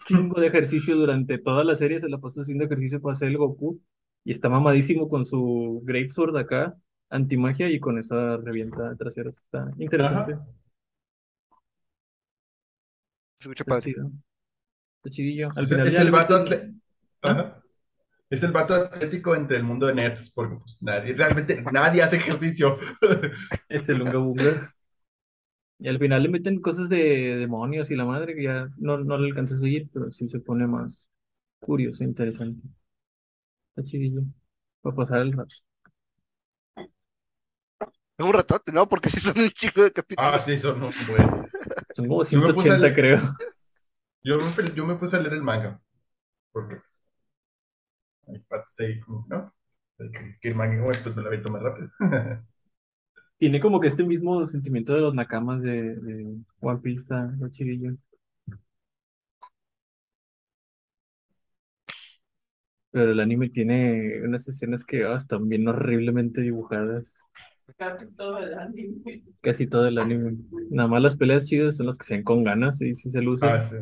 chingo de ejercicio durante toda la serie, se la pasa haciendo ejercicio para hacer el Goku y está mamadísimo con su Great Sword acá, antimagia y con esa revienta traseros. Está interesante, Ajá. Mucho está padre. chido. Está chidillo. Al Es, final es ya el le vato meten- atle- Ajá. Es el vato atlético entre el mundo de nerds, porque pues, nadie, realmente nadie hace ejercicio. Es el Unga Bunga. Y al final le meten cosas de demonios y la madre que ya no, no le alcanza a seguir, pero sí se pone más curioso, e interesante. Está chidillo. Para pasar el rato. Es un ratote, ¿no? Porque sí son un chico de capítulos. Ah, sí, son un buen. Son como Yo me puse 180, al- creo. Yo me, yo me puse a leer el manga, porque partes ahí como, ¿no? Que, que el manga, bueno, pues me la visto más rápido. Tiene como que este mismo sentimiento de los nakamas de, de One Piece, está chidillo. Pero el anime tiene unas escenas que ah, están bien horriblemente dibujadas. Casi todo el anime. Casi todo el anime. Nada más las peleas chidas son las que se ven con ganas y sí se lucen. Ah, sí.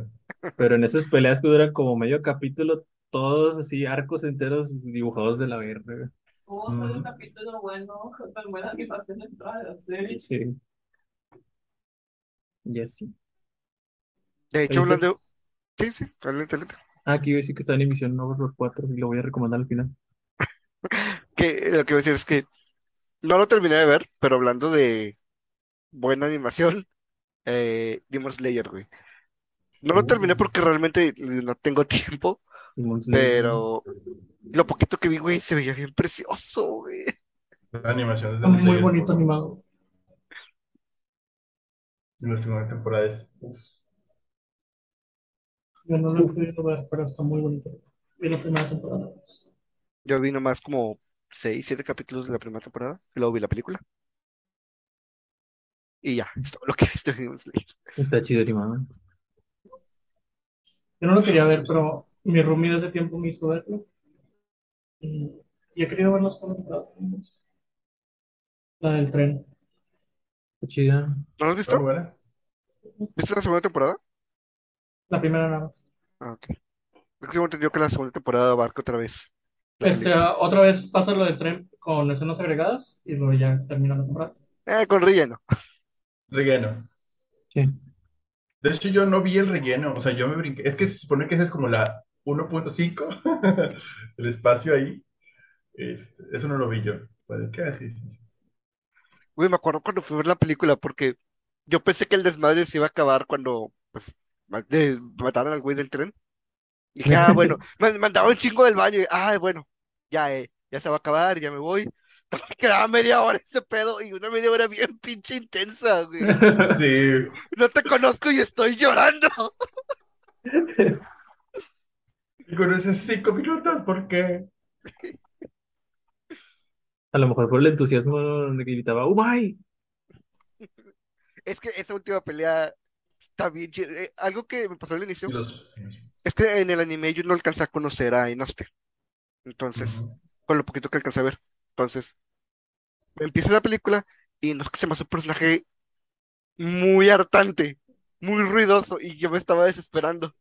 Pero en esas peleas que duran como medio capítulo, todos así, arcos enteros dibujados de la verga. Hubo un solo Ujú. capítulo bueno, con buena animación en toda la serie. Sí. Y así. De hecho, hablando. Sí, sí, adelante, adelante. Ah, aquí iba a decir que está en emisión Overlord 4 y lo voy a recomendar al final. Que lo que voy a decir es que no lo terminé de ver, pero hablando de buena animación, eh, Demon Slayer, güey. No lo terminé porque realmente no tengo tiempo, pero lo poquito que vi, güey, se veía bien precioso, güey. La animación de muy Slayer, bonito por- animado. en la segunda temporada es. es- Yo no lo he podido ver, pero está muy bonito. Vi la primera temporada. Yo vi nomás como seis, siete capítulos de la primera temporada, y luego vi la película. Y ya, es todo lo que he visto de Demon Slayer. Está chido animado. Yo no lo quería ver, pero mi roomie desde tiempo me hizo verlo. Y, y he querido ver la segunda temporada. La del tren. Está chida. ¿No lo has ¿Está visto? ¿Viste la segunda temporada? La primera nada más. Ah, ok. Es que tengo entendido que la segunda temporada abarca otra vez. Este, otra vez pasa lo del tren con escenas agregadas y luego ya termina la temporada. Eh, con relleno. Relleno. Sí. De hecho, yo no vi el relleno, o sea, yo me brinqué. Es que se supone que esa es como la 1.5, el espacio ahí. Este, eso no lo vi yo. Puede que sí, sí, sí. Güey, me acuerdo cuando fui a ver la película porque yo pensé que el desmadre se iba a acabar cuando, pues, mataron al güey del tren. Y dije, ah, bueno, me mandaba un chingo del baño y, ah, bueno, ya, eh, ya se va a acabar, ya me voy. Me quedaba media hora ese pedo y una media hora bien pinche intensa, güey. Sí, No te conozco y estoy llorando. y con esos cinco minutos, ¿por qué? A lo mejor por el entusiasmo de que gritaba, ¡Oh, my! Es que esa última pelea está bien chida. Eh, algo que me pasó al inicio los... es que en el anime yo no alcancé a conocer a Inosuke. Entonces, con lo poquito que alcancé a ver. Entonces, empieza la película y Inosuke se me hace un personaje muy hartante, muy ruidoso y yo me estaba desesperando.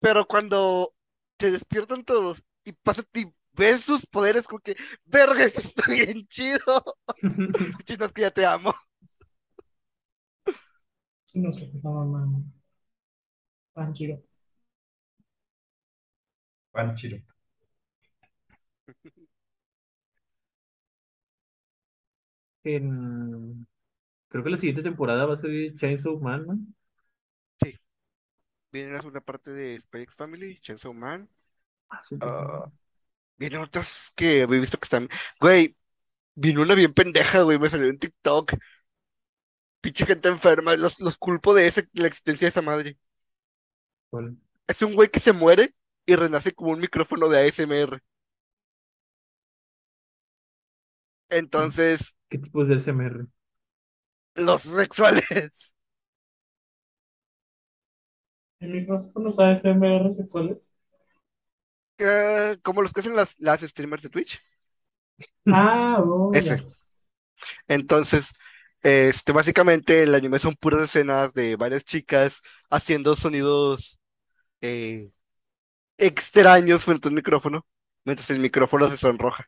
Pero cuando se despiertan todos y pasan y ves sus poderes, como que, verga, eso está bien chido. Chinos que ya te amo. Sí, no sé, la mamá. Tan chido. Panchiro. En... Creo que la siguiente temporada va a ser Chainsaw Man, ¿no? Viene la segunda parte de Spy X Family, Chainsaw Man. Ah, sí, Ah, vienen otras que había visto que están. Güey, vino una bien pendeja, güey, me salió en TikTok. Pinche gente enferma, los, los culpo de ese, de la existencia de esa madre. ¿cuál? es un güey que se muere y renace como un micrófono de ASMR. Entonces, ¿Qué tipos de SMR? los sexuales. ¿En micrófonos ASMR sexuales? eh, como los que hacen las, las streamers de Twitch. Ah, oh. Ese. Entonces, este, básicamente el anime son puras escenas de varias chicas haciendo sonidos eh, extraños frente a un micrófono, mientras el micrófono se sonroja.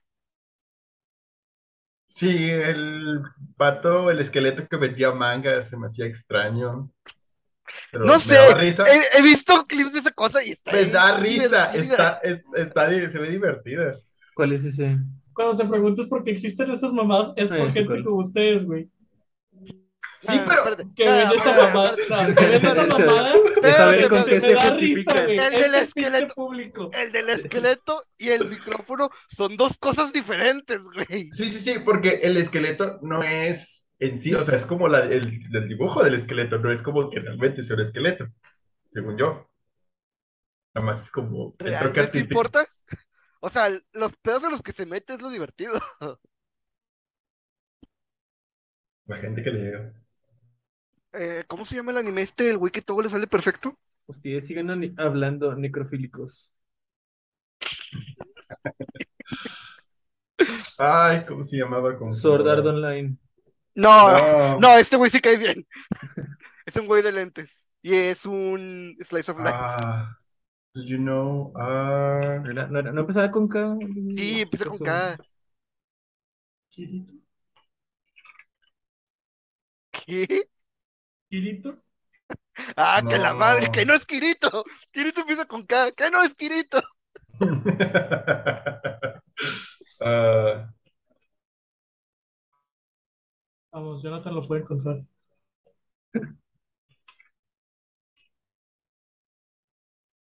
Sí, el pato, el esqueleto que vendía manga se me hacía extraño. Pero No sé, risa. he, he visto clips de esa cosa y está Me da risa, está, es- está, di- se ve divertida. ¿Cuál es ese? Cuando te preguntas por qué existen estas mamadas, es Ah, por gente como ustedes, güey. Sí, Ah, pero espérate. Que ven esta espérate, mamada, espérate. no, que ven esta mamada, con qué se justifica. güey. El del esqueleto. público. El del esqueleto y el micrófono son dos cosas diferentes, güey. sí, sí, sí, porque el esqueleto no es en sí, o sea, es como la, el, el dibujo del esqueleto, no es como que realmente sea un esqueleto, según yo. Nada más es como el toque ¿Realmente artístico. importa? O sea, los pedos en los que se mete es lo divertido. La gente que le llega. Eh, ¿cómo se llama el anime este? El güey que todo le sale perfecto. Ustedes sigan hablando necrofílicos. Ay, ¿cómo se llamaba? ¿Cómo se Sword Art llamaba? Online. No, No. no, este güey sí cae bien. Es un güey de lentes. Y es un slice of life. Ah, you know? Ah, ¿No, no, empezaba con K? Sí, empieza con. K. ¿Qué? Kirito. Ah, que la madre, que no es Kirito. Kirito empieza con K, que no es Kirito. ah, Vamos, Jonathan lo puede encontrar.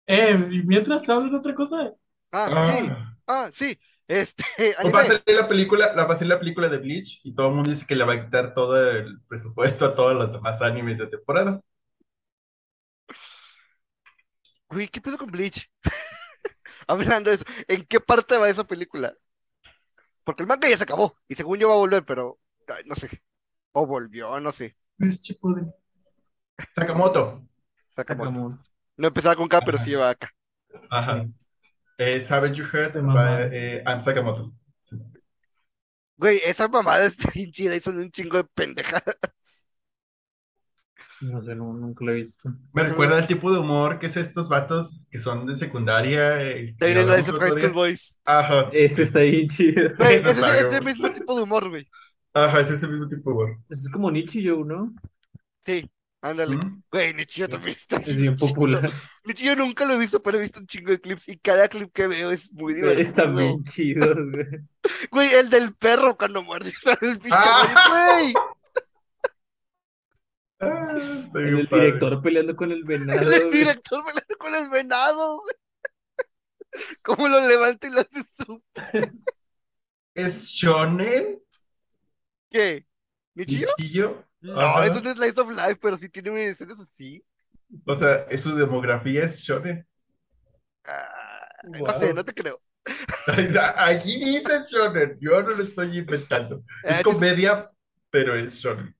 Eh, mientras hablan de otra cosa. Ah, sí, ah. ah, sí. Este, va a salir la película, la va a salir la película de Bleach y todo el mundo dice que le va a quitar todo el presupuesto a todos los demás animes de temporada. Güey, ¿qué pedo con Bleach? Hablando de eso, ¿en qué parte va esa película? Porque el manga ya se acabó y según yo va a volver, pero ay, no sé. O volvió, no sé. Es Shippuden. Sakamoto. Sakamoto. Sakamoto. No empezaba con K, pero sí lleva acá. Ajá. Eh, Haven't You Heard by eh, Anne Sakamoto. Sí. Güey, esa mamada está bien chida y son un chingo de pendejadas. No sé, no, nunca lo he visto. Me recuerda el tipo de humor que es estos vatos que son de secundaria. eh, que la de High School. Boys. Ajá. Ese está bien chido. Güey, ese es ese bien. mismo tipo de humor, güey. Ajá, es ese mismo tipo de humor. Ese es como Nichijou, ¿no? Sí, ándale. ¿Mm? Güey, Nichio también está Es bien chido. popular. Nichio nunca lo he visto, pero he visto un chingo de clips y cada clip que veo es muy Está divertido. bien chido, güey. Güey, el del perro cuando muerde sale el pinche Ah. güey. Ah, está El, director peleando con el venado, El güey. director peleando con el venado, güey. Cómo lo levanta y lo hace su... ¿Es shonen? ¿Qué? ¿Nichio? ¿Nichillo? No, Ajá. es un slice of life, pero sí tiene escenas así. O sea, ¿es su demografía es shonen? Ah, no sé, no te creo. Aquí dice shonen, yo no lo estoy inventando. Ah, Es comedia, pero es shonen.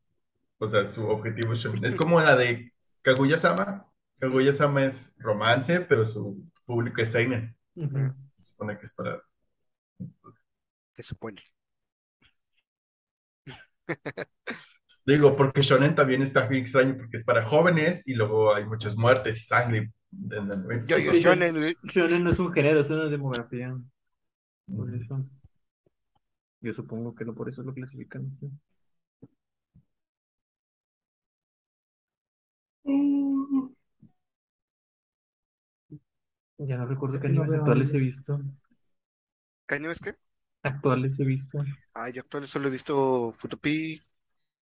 O sea, su objetivo es shonen. Es como la de Kaguya-sama. Kaguya-sama es romance, pero su público es seinen. Se supone que es para... Se supone. Digo, porque shonen también está bien extraño porque es para jóvenes y luego hay muchas muertes y sangre. Yo, yo, shonen. Shonen no es un género, es una demografía. Por eso. Yo supongo que no por eso lo clasifican. ¿sí? Ya no recuerdo qué animes actuales he visto. ¿Qué año es que? Actuales he visto. Ah, yo actualmente solo he visto Futopi,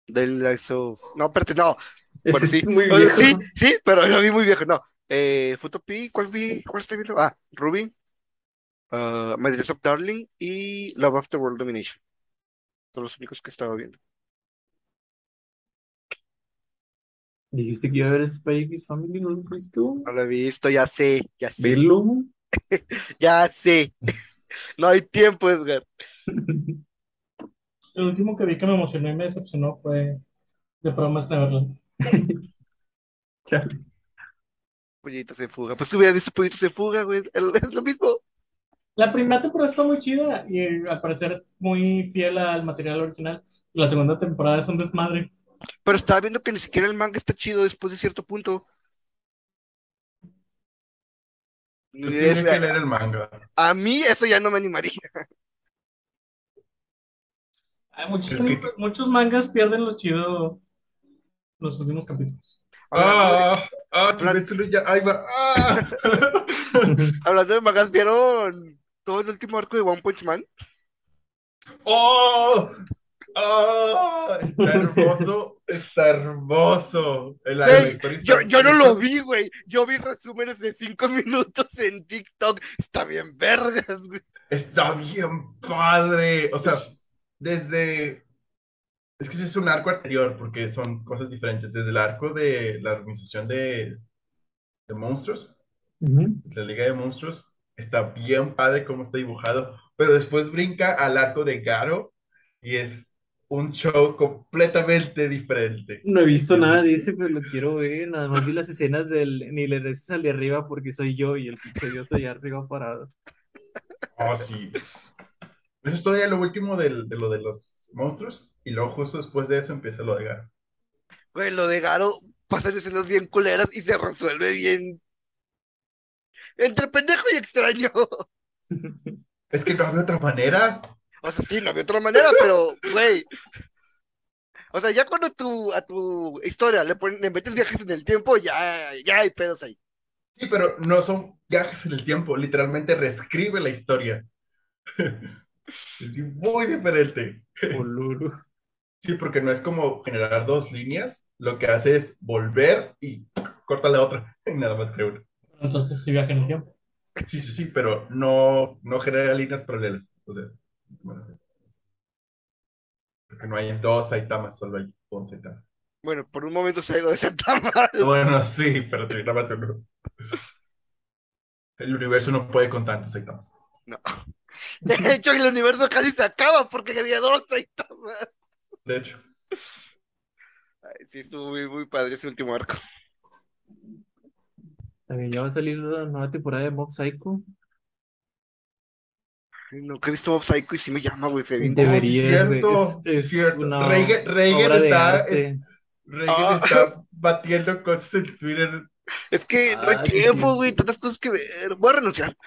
del Lies of... No, espérate, no. Bueno, sí. es muy viejo. sí, sí, pero lo vi muy viejo, no. Eh, Futopi, ¿cuál vi? ¿Cuál estoy viendo? Ah, Ruby, uh, My Dress Up Darling y Love After World Domination. Son los únicos que estaba viendo. Dijiste que iba a ver Spy X Family, ¿no lo has visto? No lo he visto, ya sé, ya sé, Velo. ya sé. No hay tiempo, Edgar. El último que vi que me emocionó y me decepcionó fue The Promised Neverland. Chale. Pollitos en fuga. Pues tú hubieras visto Pollitos en fuga, güey. Es lo mismo. La primera temporada está muy chida y eh, al parecer es muy fiel al material original. La segunda temporada es un desmadre. Pero estaba viendo que ni siquiera el manga está chido después de cierto punto. Tú Es- tienes que leer el manga. a mí eso ya no me animaría. Hay muchos, El que- muchos mangas pierden lo chido los últimos capítulos. Hablando de, Ah, ah, Ya- ahí va. Ah. hablando de mangas, ¿vieron todo el último arco de One Punch Man? ¡Oh! ¡Oh! Está hermoso, está hermoso. Güey, historia Yo, está- yo no lo vi, güey. Yo vi resúmenes de cinco minutos en TikTok. Está bien vergas, güey. Está bien padre. O sea, desde. Es que ese es un arco anterior, porque son cosas diferentes. Desde el arco de la organización de, de monstruos, Ujú. la Liga de Monstruos, está bien padre cómo está dibujado. Pero después brinca al arco de Garo y es un show completamente diferente. No he visto nada de ese, pero lo quiero ver. Nada más vi las escenas del ni le des al de arriba porque soy yo y el pinche yo soy arriba parado. Oh, sí. Eso es todavía lo último del- de lo de los monstruos. Y luego justo después de eso empieza lo de Garo. Güey, lo de Garo pasan escenas bien culeras y se resuelve bien. Entre pendejo y extraño. Es que no había otra manera. O sea, sí, no había otra manera, pero, güey. O sea, ya cuando tu, a tu historia le, ponen, le metes viajes en el tiempo, ya, ya hay pedos ahí. Sí, pero no son viajes en el tiempo. Literalmente reescribe la historia. Es muy diferente. Sí, porque no es como generar dos líneas. Lo que hace es volver y corta la otra. Y nada más creo una. Entonces sí viaja en el tiempo. Sí, sí, sí, pero no, no genera líneas paralelas. O sea, bueno, porque no hay dos Saitamas, solo hay un Saitama. Bueno, por un momento se ha ido de Santa Madre. Bueno, sí, pero tiene nada más uno. El universo no puede con tantos Saitamas. De hecho, el universo casi se acaba porque había dos Saitamas. De hecho, Ay, sí, estuvo muy, muy padre ese último arco. También ya va a salir la nueva temporada de Mob Psycho. Nunca he visto Mob Psycho y sí me llama, güey. Debería. Cierto, es- es cierto. una Reagan, Reagan Obra de está, es- Ah. está batiendo cosas en Twitter. Es que no hay tiempo, güey. Tantas cosas que ver. Voy a renunciar.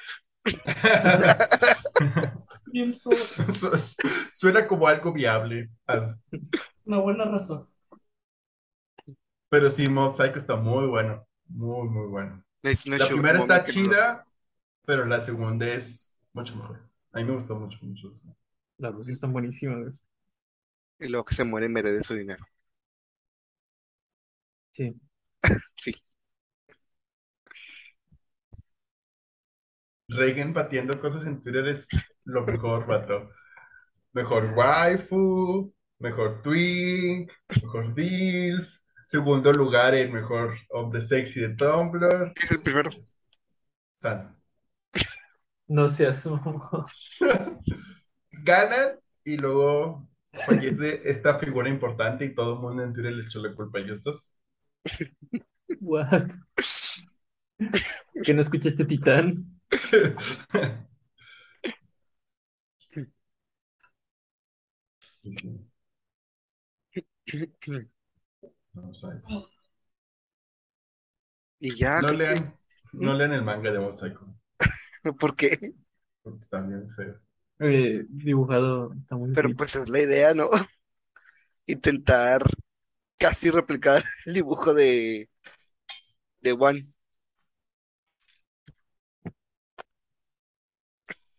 Bien Suena como algo viable. Una buena razón. Pero sí, Mob Psycho está muy bueno. Muy, muy bueno. La show- primera está no- chida, pero la segunda es mucho mejor. A mí me gustó mucho, mucho. Las dos están buenísimas. Y luego que se muere me herede su dinero. Sí. Sí. Reagan batiendo cosas en Twitter es lo mejor, vato. Mejor waifu, mejor twink, mejor dilf, segundo lugar en mejor hombre sexy de Tumblr, Es el primero. Sans. No seas. Ganan y luego fallece esta figura importante y todo el mundo en Twitter le echó la culpa a ellos dos. What? ¿Que no escuchaste Titán? Y sí, ya, No que- lean, no lean el manga de Mob Psycho, ¿por qué? porque está bien feo. Eh, dibujado está muy Pero pues es la idea, ¿no? Intentar casi replicar el dibujo de, de One.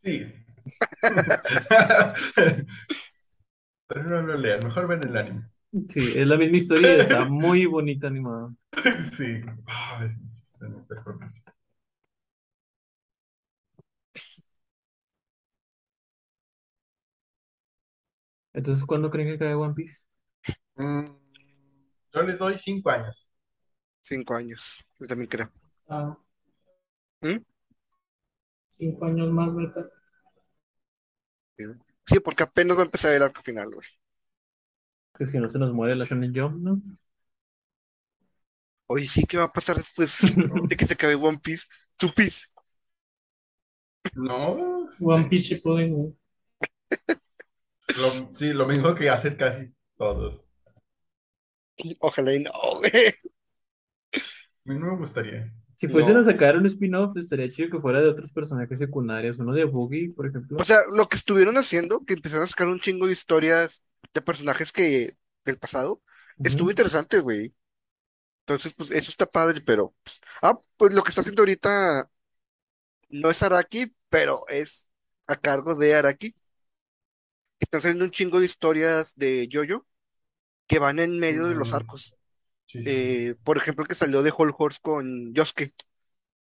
Sí. Pero no lo lean, mejor ven el anime. Sí, es la misma historia y está muy bonita animada. Sí. Ay, sí, sí, está en esta forma, sí. Entonces, ¿cuándo creen que cae One Piece? Mm, yo le doy cinco años. Cinco años, yo también creo. Ah. ¿Mm? Cinco años más, neta. Sí, porque apenas va a empezar el arco final, güey. Que si no se nos muere la Shonen Jump, ¿no? Oye, sí, ¿qué va a pasar después de que se acabe One Piece? Two Piece. No. One Piece güey. Lo- sí, lo mismo que hacen casi todos. Ojalá y no, güey. A mí no me gustaría. Si fuesen No. a sacar un spin-off, estaría chido que fuera de otros personajes secundarios. Uno de Boogie, por ejemplo. O sea, lo que estuvieron haciendo, que empezaron a sacar un chingo de historias de personajes que del pasado, estuvo interesante, güey. Entonces, pues eso está padre, pero pues, ah, pues lo que está haciendo ahorita no es Araki, pero es a cargo de Araki. Están saliendo un chingo de historias de JoJo que van en medio de los arcos. Sí, sí. Eh, por ejemplo, el que salió de Whole Horse con Yosuke,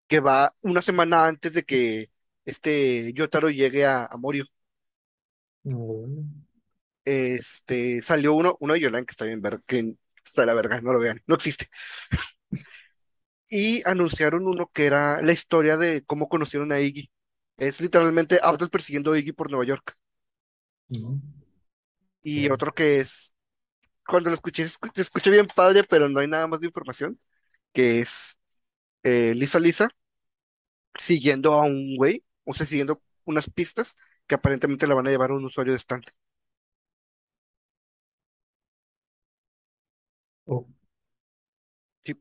que va una semana antes de que este Yotaro llegue a, a Morio. No. Este, salió uno, uno de Yolan que está bien ver, que está de la verga, no lo vean, no existe. Y anunciaron uno que era la historia de cómo conocieron a Iggy. Es literalmente Abdul persiguiendo a Iggy por Nueva York. No. Y otro que es, cuando lo escuché, se escu- se escucha bien padre, pero no hay nada más de información, que es eh, Lisa Lisa siguiendo a un güey, o sea, siguiendo unas pistas que aparentemente la van a llevar a un usuario de stand. Oh, Sí.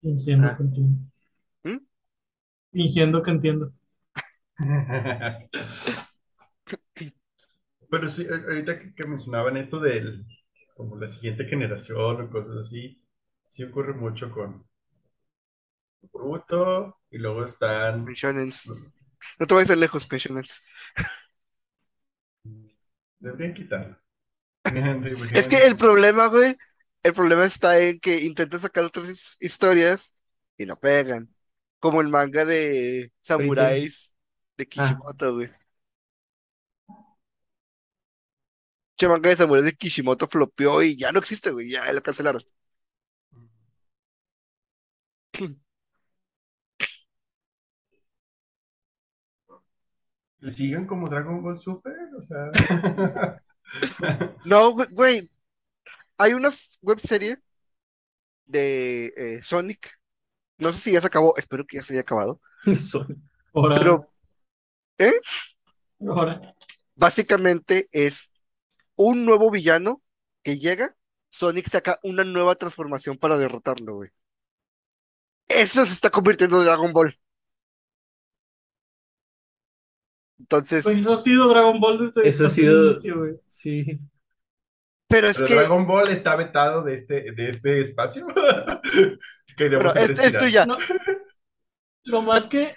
Fingiendo Ah. que entiendo. ¿Mm? Fingiendo que entiendo. Pero sí, ahorita que, que mencionaban esto del, como la siguiente generación o cosas así, sí ocurre mucho con Boruto y luego están, shonens. No te vayas tan lejos con shonens. deberían quitar. Es que el problema, güey, el problema está en que intentan sacar otras his- historias y no pegan. Como el manga de samuráis de Kishimoto, güey. Che manga de samuráis de Kishimoto flopeó y ya no existe, güey, ya lo cancelaron. ¿Le sigan como Dragon Ball Super? O sea, No, güey, hay una webserie de eh, Sonic. No sé si ya se acabó, espero que ya se haya acabado. son- Ahora, Pero ahora. básicamente es un nuevo villano que llega, Sonic saca una nueva transformación para derrotarlo, güey. Eso se está convirtiendo en Dragon Ball. Entonces, Pues eso ha sido Dragon Ball desde, Eso ha sido- inicio, güey. Sí. pero es pero que, Dragon Ball está vetado de este, de este espacio. Bueno, es, es respirar. tuya. No, lo más que,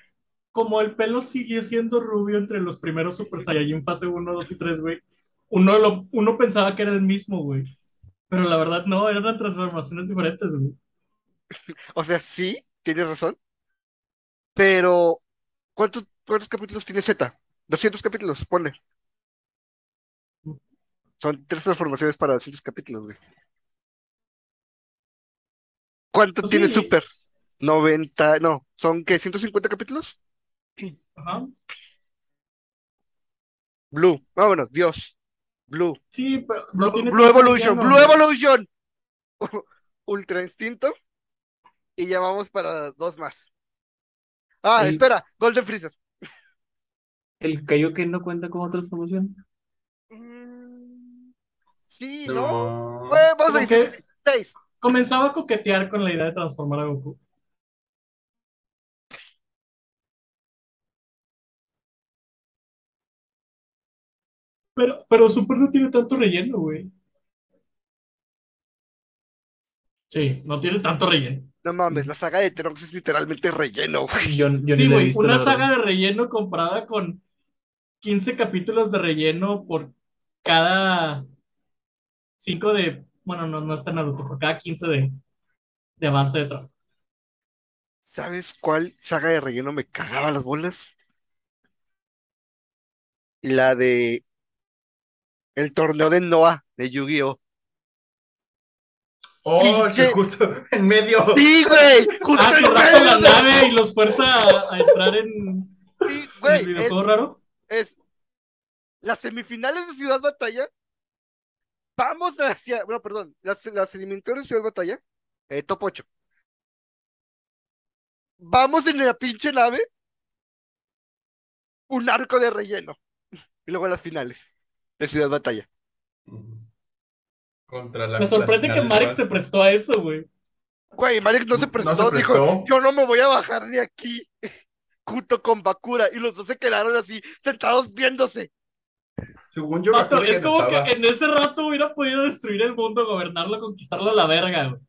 como el pelo sigue siendo rubio entre los primeros Super Saiyajin fase 1, 2 y 3, güey, uno, lo, uno pensaba que era el mismo, güey. Pero la verdad no, eran transformaciones diferentes, güey. O sea, sí, tienes razón. Pero, ¿cuántos, cuántos capítulos tiene Z? 200 capítulos, ponle. Son tres transformaciones para 200 capítulos, güey. ¿Cuánto Pues tiene sí. Super? 90, no, ¿son qué? ¿150 capítulos? Ajá. Blue, vámonos, Dios. Blue. Sí, pero Blue, no Evolution, Blue. Evolution. Ultra Instinto. Y ya vamos para dos más. Ah, El- espera, Golden Freezer. ¿El Kaioken no cuenta como transformación? Mm, Sí, ¿no? No. Bueno, vamos a decir comenzaba a coquetear con la idea de transformar a Goku. Pero, pero Super no tiene tanto relleno, güey. Sí, no tiene tanto relleno. No mames, la saga de Trunks es literalmente relleno, güey. Yo, yo Sí, güey, una saga de relleno comparada con 15 capítulos de relleno por cada 5 de, bueno, no, no está Naruto, por cada 15 de, de avance de Trunks. ¿Sabes cuál saga de relleno me cagaba las bolas? La de el torneo de Noah de Yu-Gi-Oh! Oh, Pinche- justo en medio. Sí, güey, justo Ah, en medio la nave y los fuerza a, a entrar en, Sí, en el güey, es, videojuego raro. es las semifinales de Ciudad Batalla. Vamos hacia, bueno, perdón, las, las eliminatorias de Ciudad Batalla, eh, top 8. Vamos en la pinche nave, un arco de relleno. Y luego las finales de Ciudad Batalla. Contra la Me sorprende que Marek se prestó a eso, güey. Güey, Marek no se No prestó, dijo, yo no me voy a bajar de aquí. Junto con Bakura. Y los dos se quedaron así, sentados viéndose. Según yo, Bakura es como estaba. que en ese rato hubiera podido destruir el mundo, gobernarlo, conquistarlo a la verga, güey.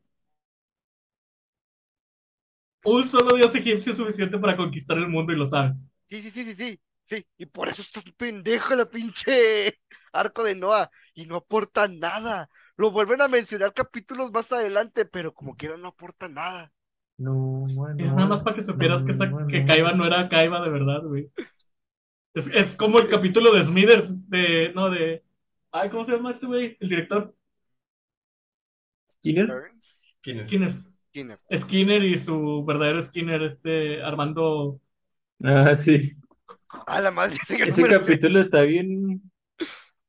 Un solo dios egipcio es suficiente para conquistar el mundo y lo sabes. Sí, sí, sí, sí, sí. Sí, y por eso está pendejo la pinche arco de Noah. Y no aporta nada. Lo vuelven a mencionar capítulos más adelante, pero como quiera no aporta nada. No, bueno. Es nada más para que supieras que, esa, no, que. Kaiba no era Kaiba de verdad, güey. Es, es como el capítulo de Smithers, de, no, de... Ay, ¿cómo se llama este güey? El director. Skinner. Skinner. Skinner. Skinner y su verdadero Skinner, este Armando... Ah, sí. A la madre, ese que no Ese capítulo está bien.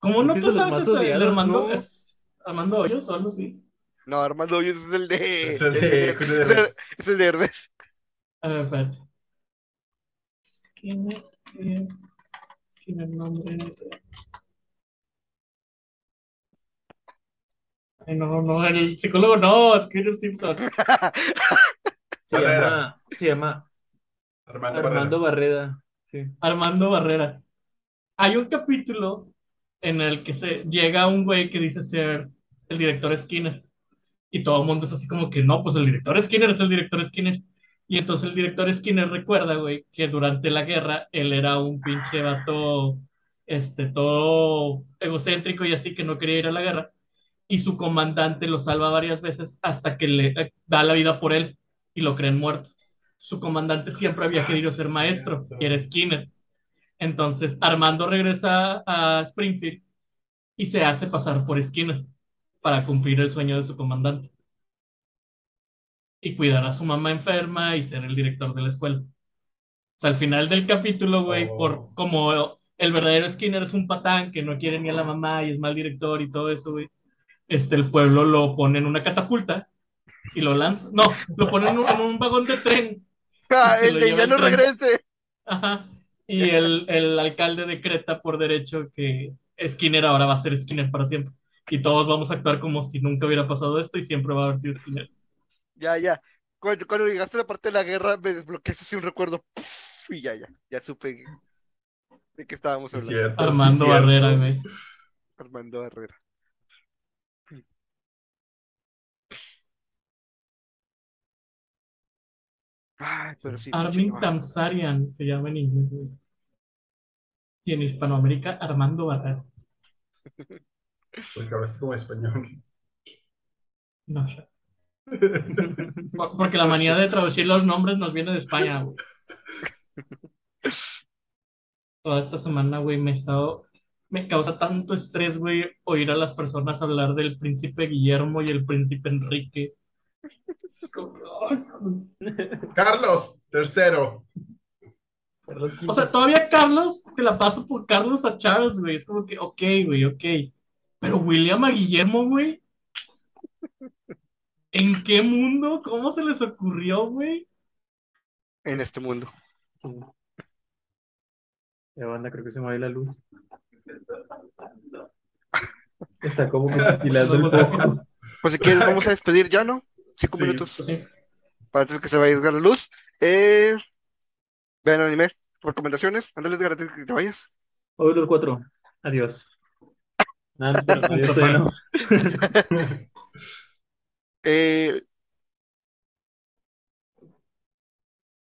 ¿Cómo no tú es sabes más eso? El de Armando... ¿no? ¿Es Armando Hoyos o algo así? No, Armando Hoyos es el de. Es el de es el- es el de Herbes. A ver, espérate. Skinner... eh, Skinner, nombre... Ay, no, no, el psicólogo no, Skinner Simpson. Se Barrera. llama, se llama Armando. Sí. Armando Barrera. Hay un capítulo en el que se llega un güey que dice ser el director Skinner. Y todo el mundo es así como que no, pues el director Skinner es el director Skinner. Y entonces el director Skinner recuerda, güey, que durante la guerra él era un pinche vato, este, todo egocéntrico y así que no quería ir a la guerra. Y su comandante lo salva varias veces hasta que le eh, da la vida por él y lo creen muerto. Su comandante siempre había Ah, querido ser es maestro, que era Skinner. Entonces Armando regresa a Springfield y se hace pasar por Skinner para cumplir el sueño de su comandante y cuidar a su mamá enferma y ser el director de la escuela. O sea, al final del capítulo, güey, Oh. por como el verdadero Skinner es un patán que no quiere ni a la mamá y es mal director y todo eso, güey. Este, el pueblo lo pone en una catapulta y lo lanza. No, lo pone en un, en un vagón de tren. Ah, el de ya no tren. regrese. Ajá. Y el, el alcalde decreta por derecho que Skinner ahora va a ser Skinner para siempre. Y todos vamos a actuar como si nunca hubiera pasado esto y siempre va a haber sido Skinner. Ya, ya. Cuando, cuando llegaste a la parte de la guerra, me desbloqueaste así un recuerdo. Y ya, ya. Ya supe de qué estábamos Es hablando. cierto, sí, Armando cierto. Barrera, güey. Armando Herrera. Ay, pero sí. Armin. Tamsarian se llama en inglés, güey. Y en Hispanoamérica, Armando Barrera. Porque hablas como español. No sé. Por- Porque la manía de traducir los nombres nos viene de España, güey. Toda esta semana, güey, me he estado. Me causa tanto estrés, güey, oír a las personas hablar del príncipe Guillermo y el príncipe Enrique. Carlos, tercero. O sea, todavía Carlos, te la paso por Carlos a Charles, güey. Es como que, ok, güey, ok. Pero William a Guillermo, güey. ¿En qué mundo? ¿Cómo se les ocurrió, güey? En este mundo. Ya banda, creo que se me va a ir la luz. Está como que el foco. Pues si quieres, vamos a despedir ya, ¿no? Cinco Sí. minutos Pues sí. para antes que se vaya a la luz. Eh, vean anime. Recomendaciones. Ándale, Edgar, antes que te vayas. Hoy los cuatro. Adiós. No. Eh,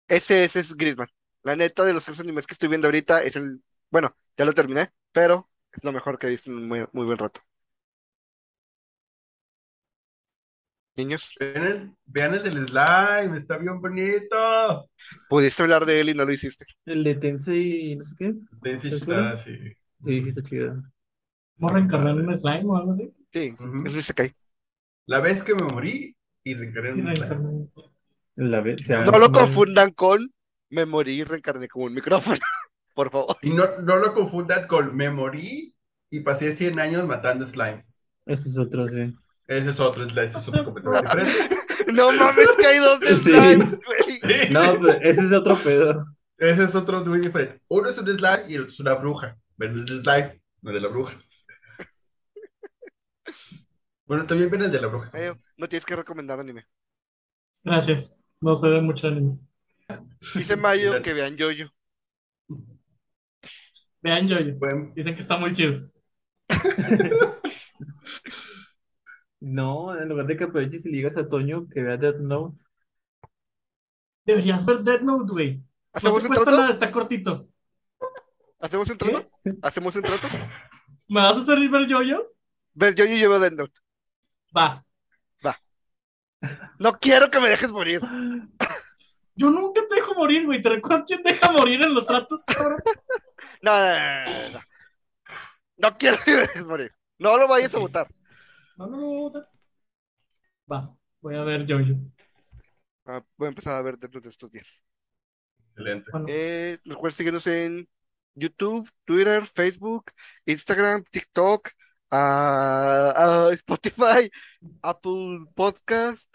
ese, ese es Gridman. La neta de los tres animes que estoy viendo ahorita es el. Bueno, ya lo terminé, pero es lo mejor que he visto en un muy, muy buen rato. Niños, Vean el, vean el del slime, está bien bonito. pudiste hablar de él y no lo hiciste. El de Tensei, no sé qué. Tensei ¿Te Shitara, sí. Sí, sí, está chido. ¿Vamos a reencarnar en un slime o algo así? Sí, Ujú. eso sí se cae. La vez que me morí y reencarné en un slime. La vez, o sea, No lo no- confundan con me morí y reencarné como un micrófono, por favor. Y no, no lo confundan con me morí y pasé 100 años matando slimes. Ese es otro, sí. Ese es otro slime, ese es otro completamente diferente. No mames que hay dos de Sí. güey. No, pero ese es otro pedo. Ese es otro muy diferente. Uno es un slime y el otro es una bruja. Ven el slime, no el de la bruja. Bueno, también ven el de la bruja. Eh, bueno. no tienes que recomendar anime. Gracias. No se ve mucho anime. Dice Mayo que vean Yoyo. Vean Jojo. Buen- Dicen que está muy chido. No, en lugar de que aproveches y le digas a Toño que vea Death Note. Deberías ver Dead Note, güey. No ¿Hacemos te un cuesta trato? nada, está cortito. ¿Hacemos un trato? ¿Hacemos un trato? ¿Me vas a hacer ver Jojo? Ves Yoyo y yo veo Death Note. Va. No quiero que me dejes morir. Yo nunca te dejo morir, güey. ¿Te recuerdas quién deja morir en los tratos, cabrón? No, no, no, no, no. No quiero que me dejes morir. No lo vayas a votar. No, no, no, no. Va. Voy a ver Jojo. Ah, voy a empezar a ver Death Note estos días. Excelente. Bueno, Eh, recuerden seguirnos en YouTube, Twitter, Facebook, Instagram, TikTok, ah, ah, Spotify, Apple Podcast.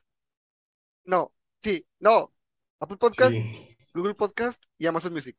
No, sí, no. Apple Podcast, Sí. Google Podcast y Amazon Music.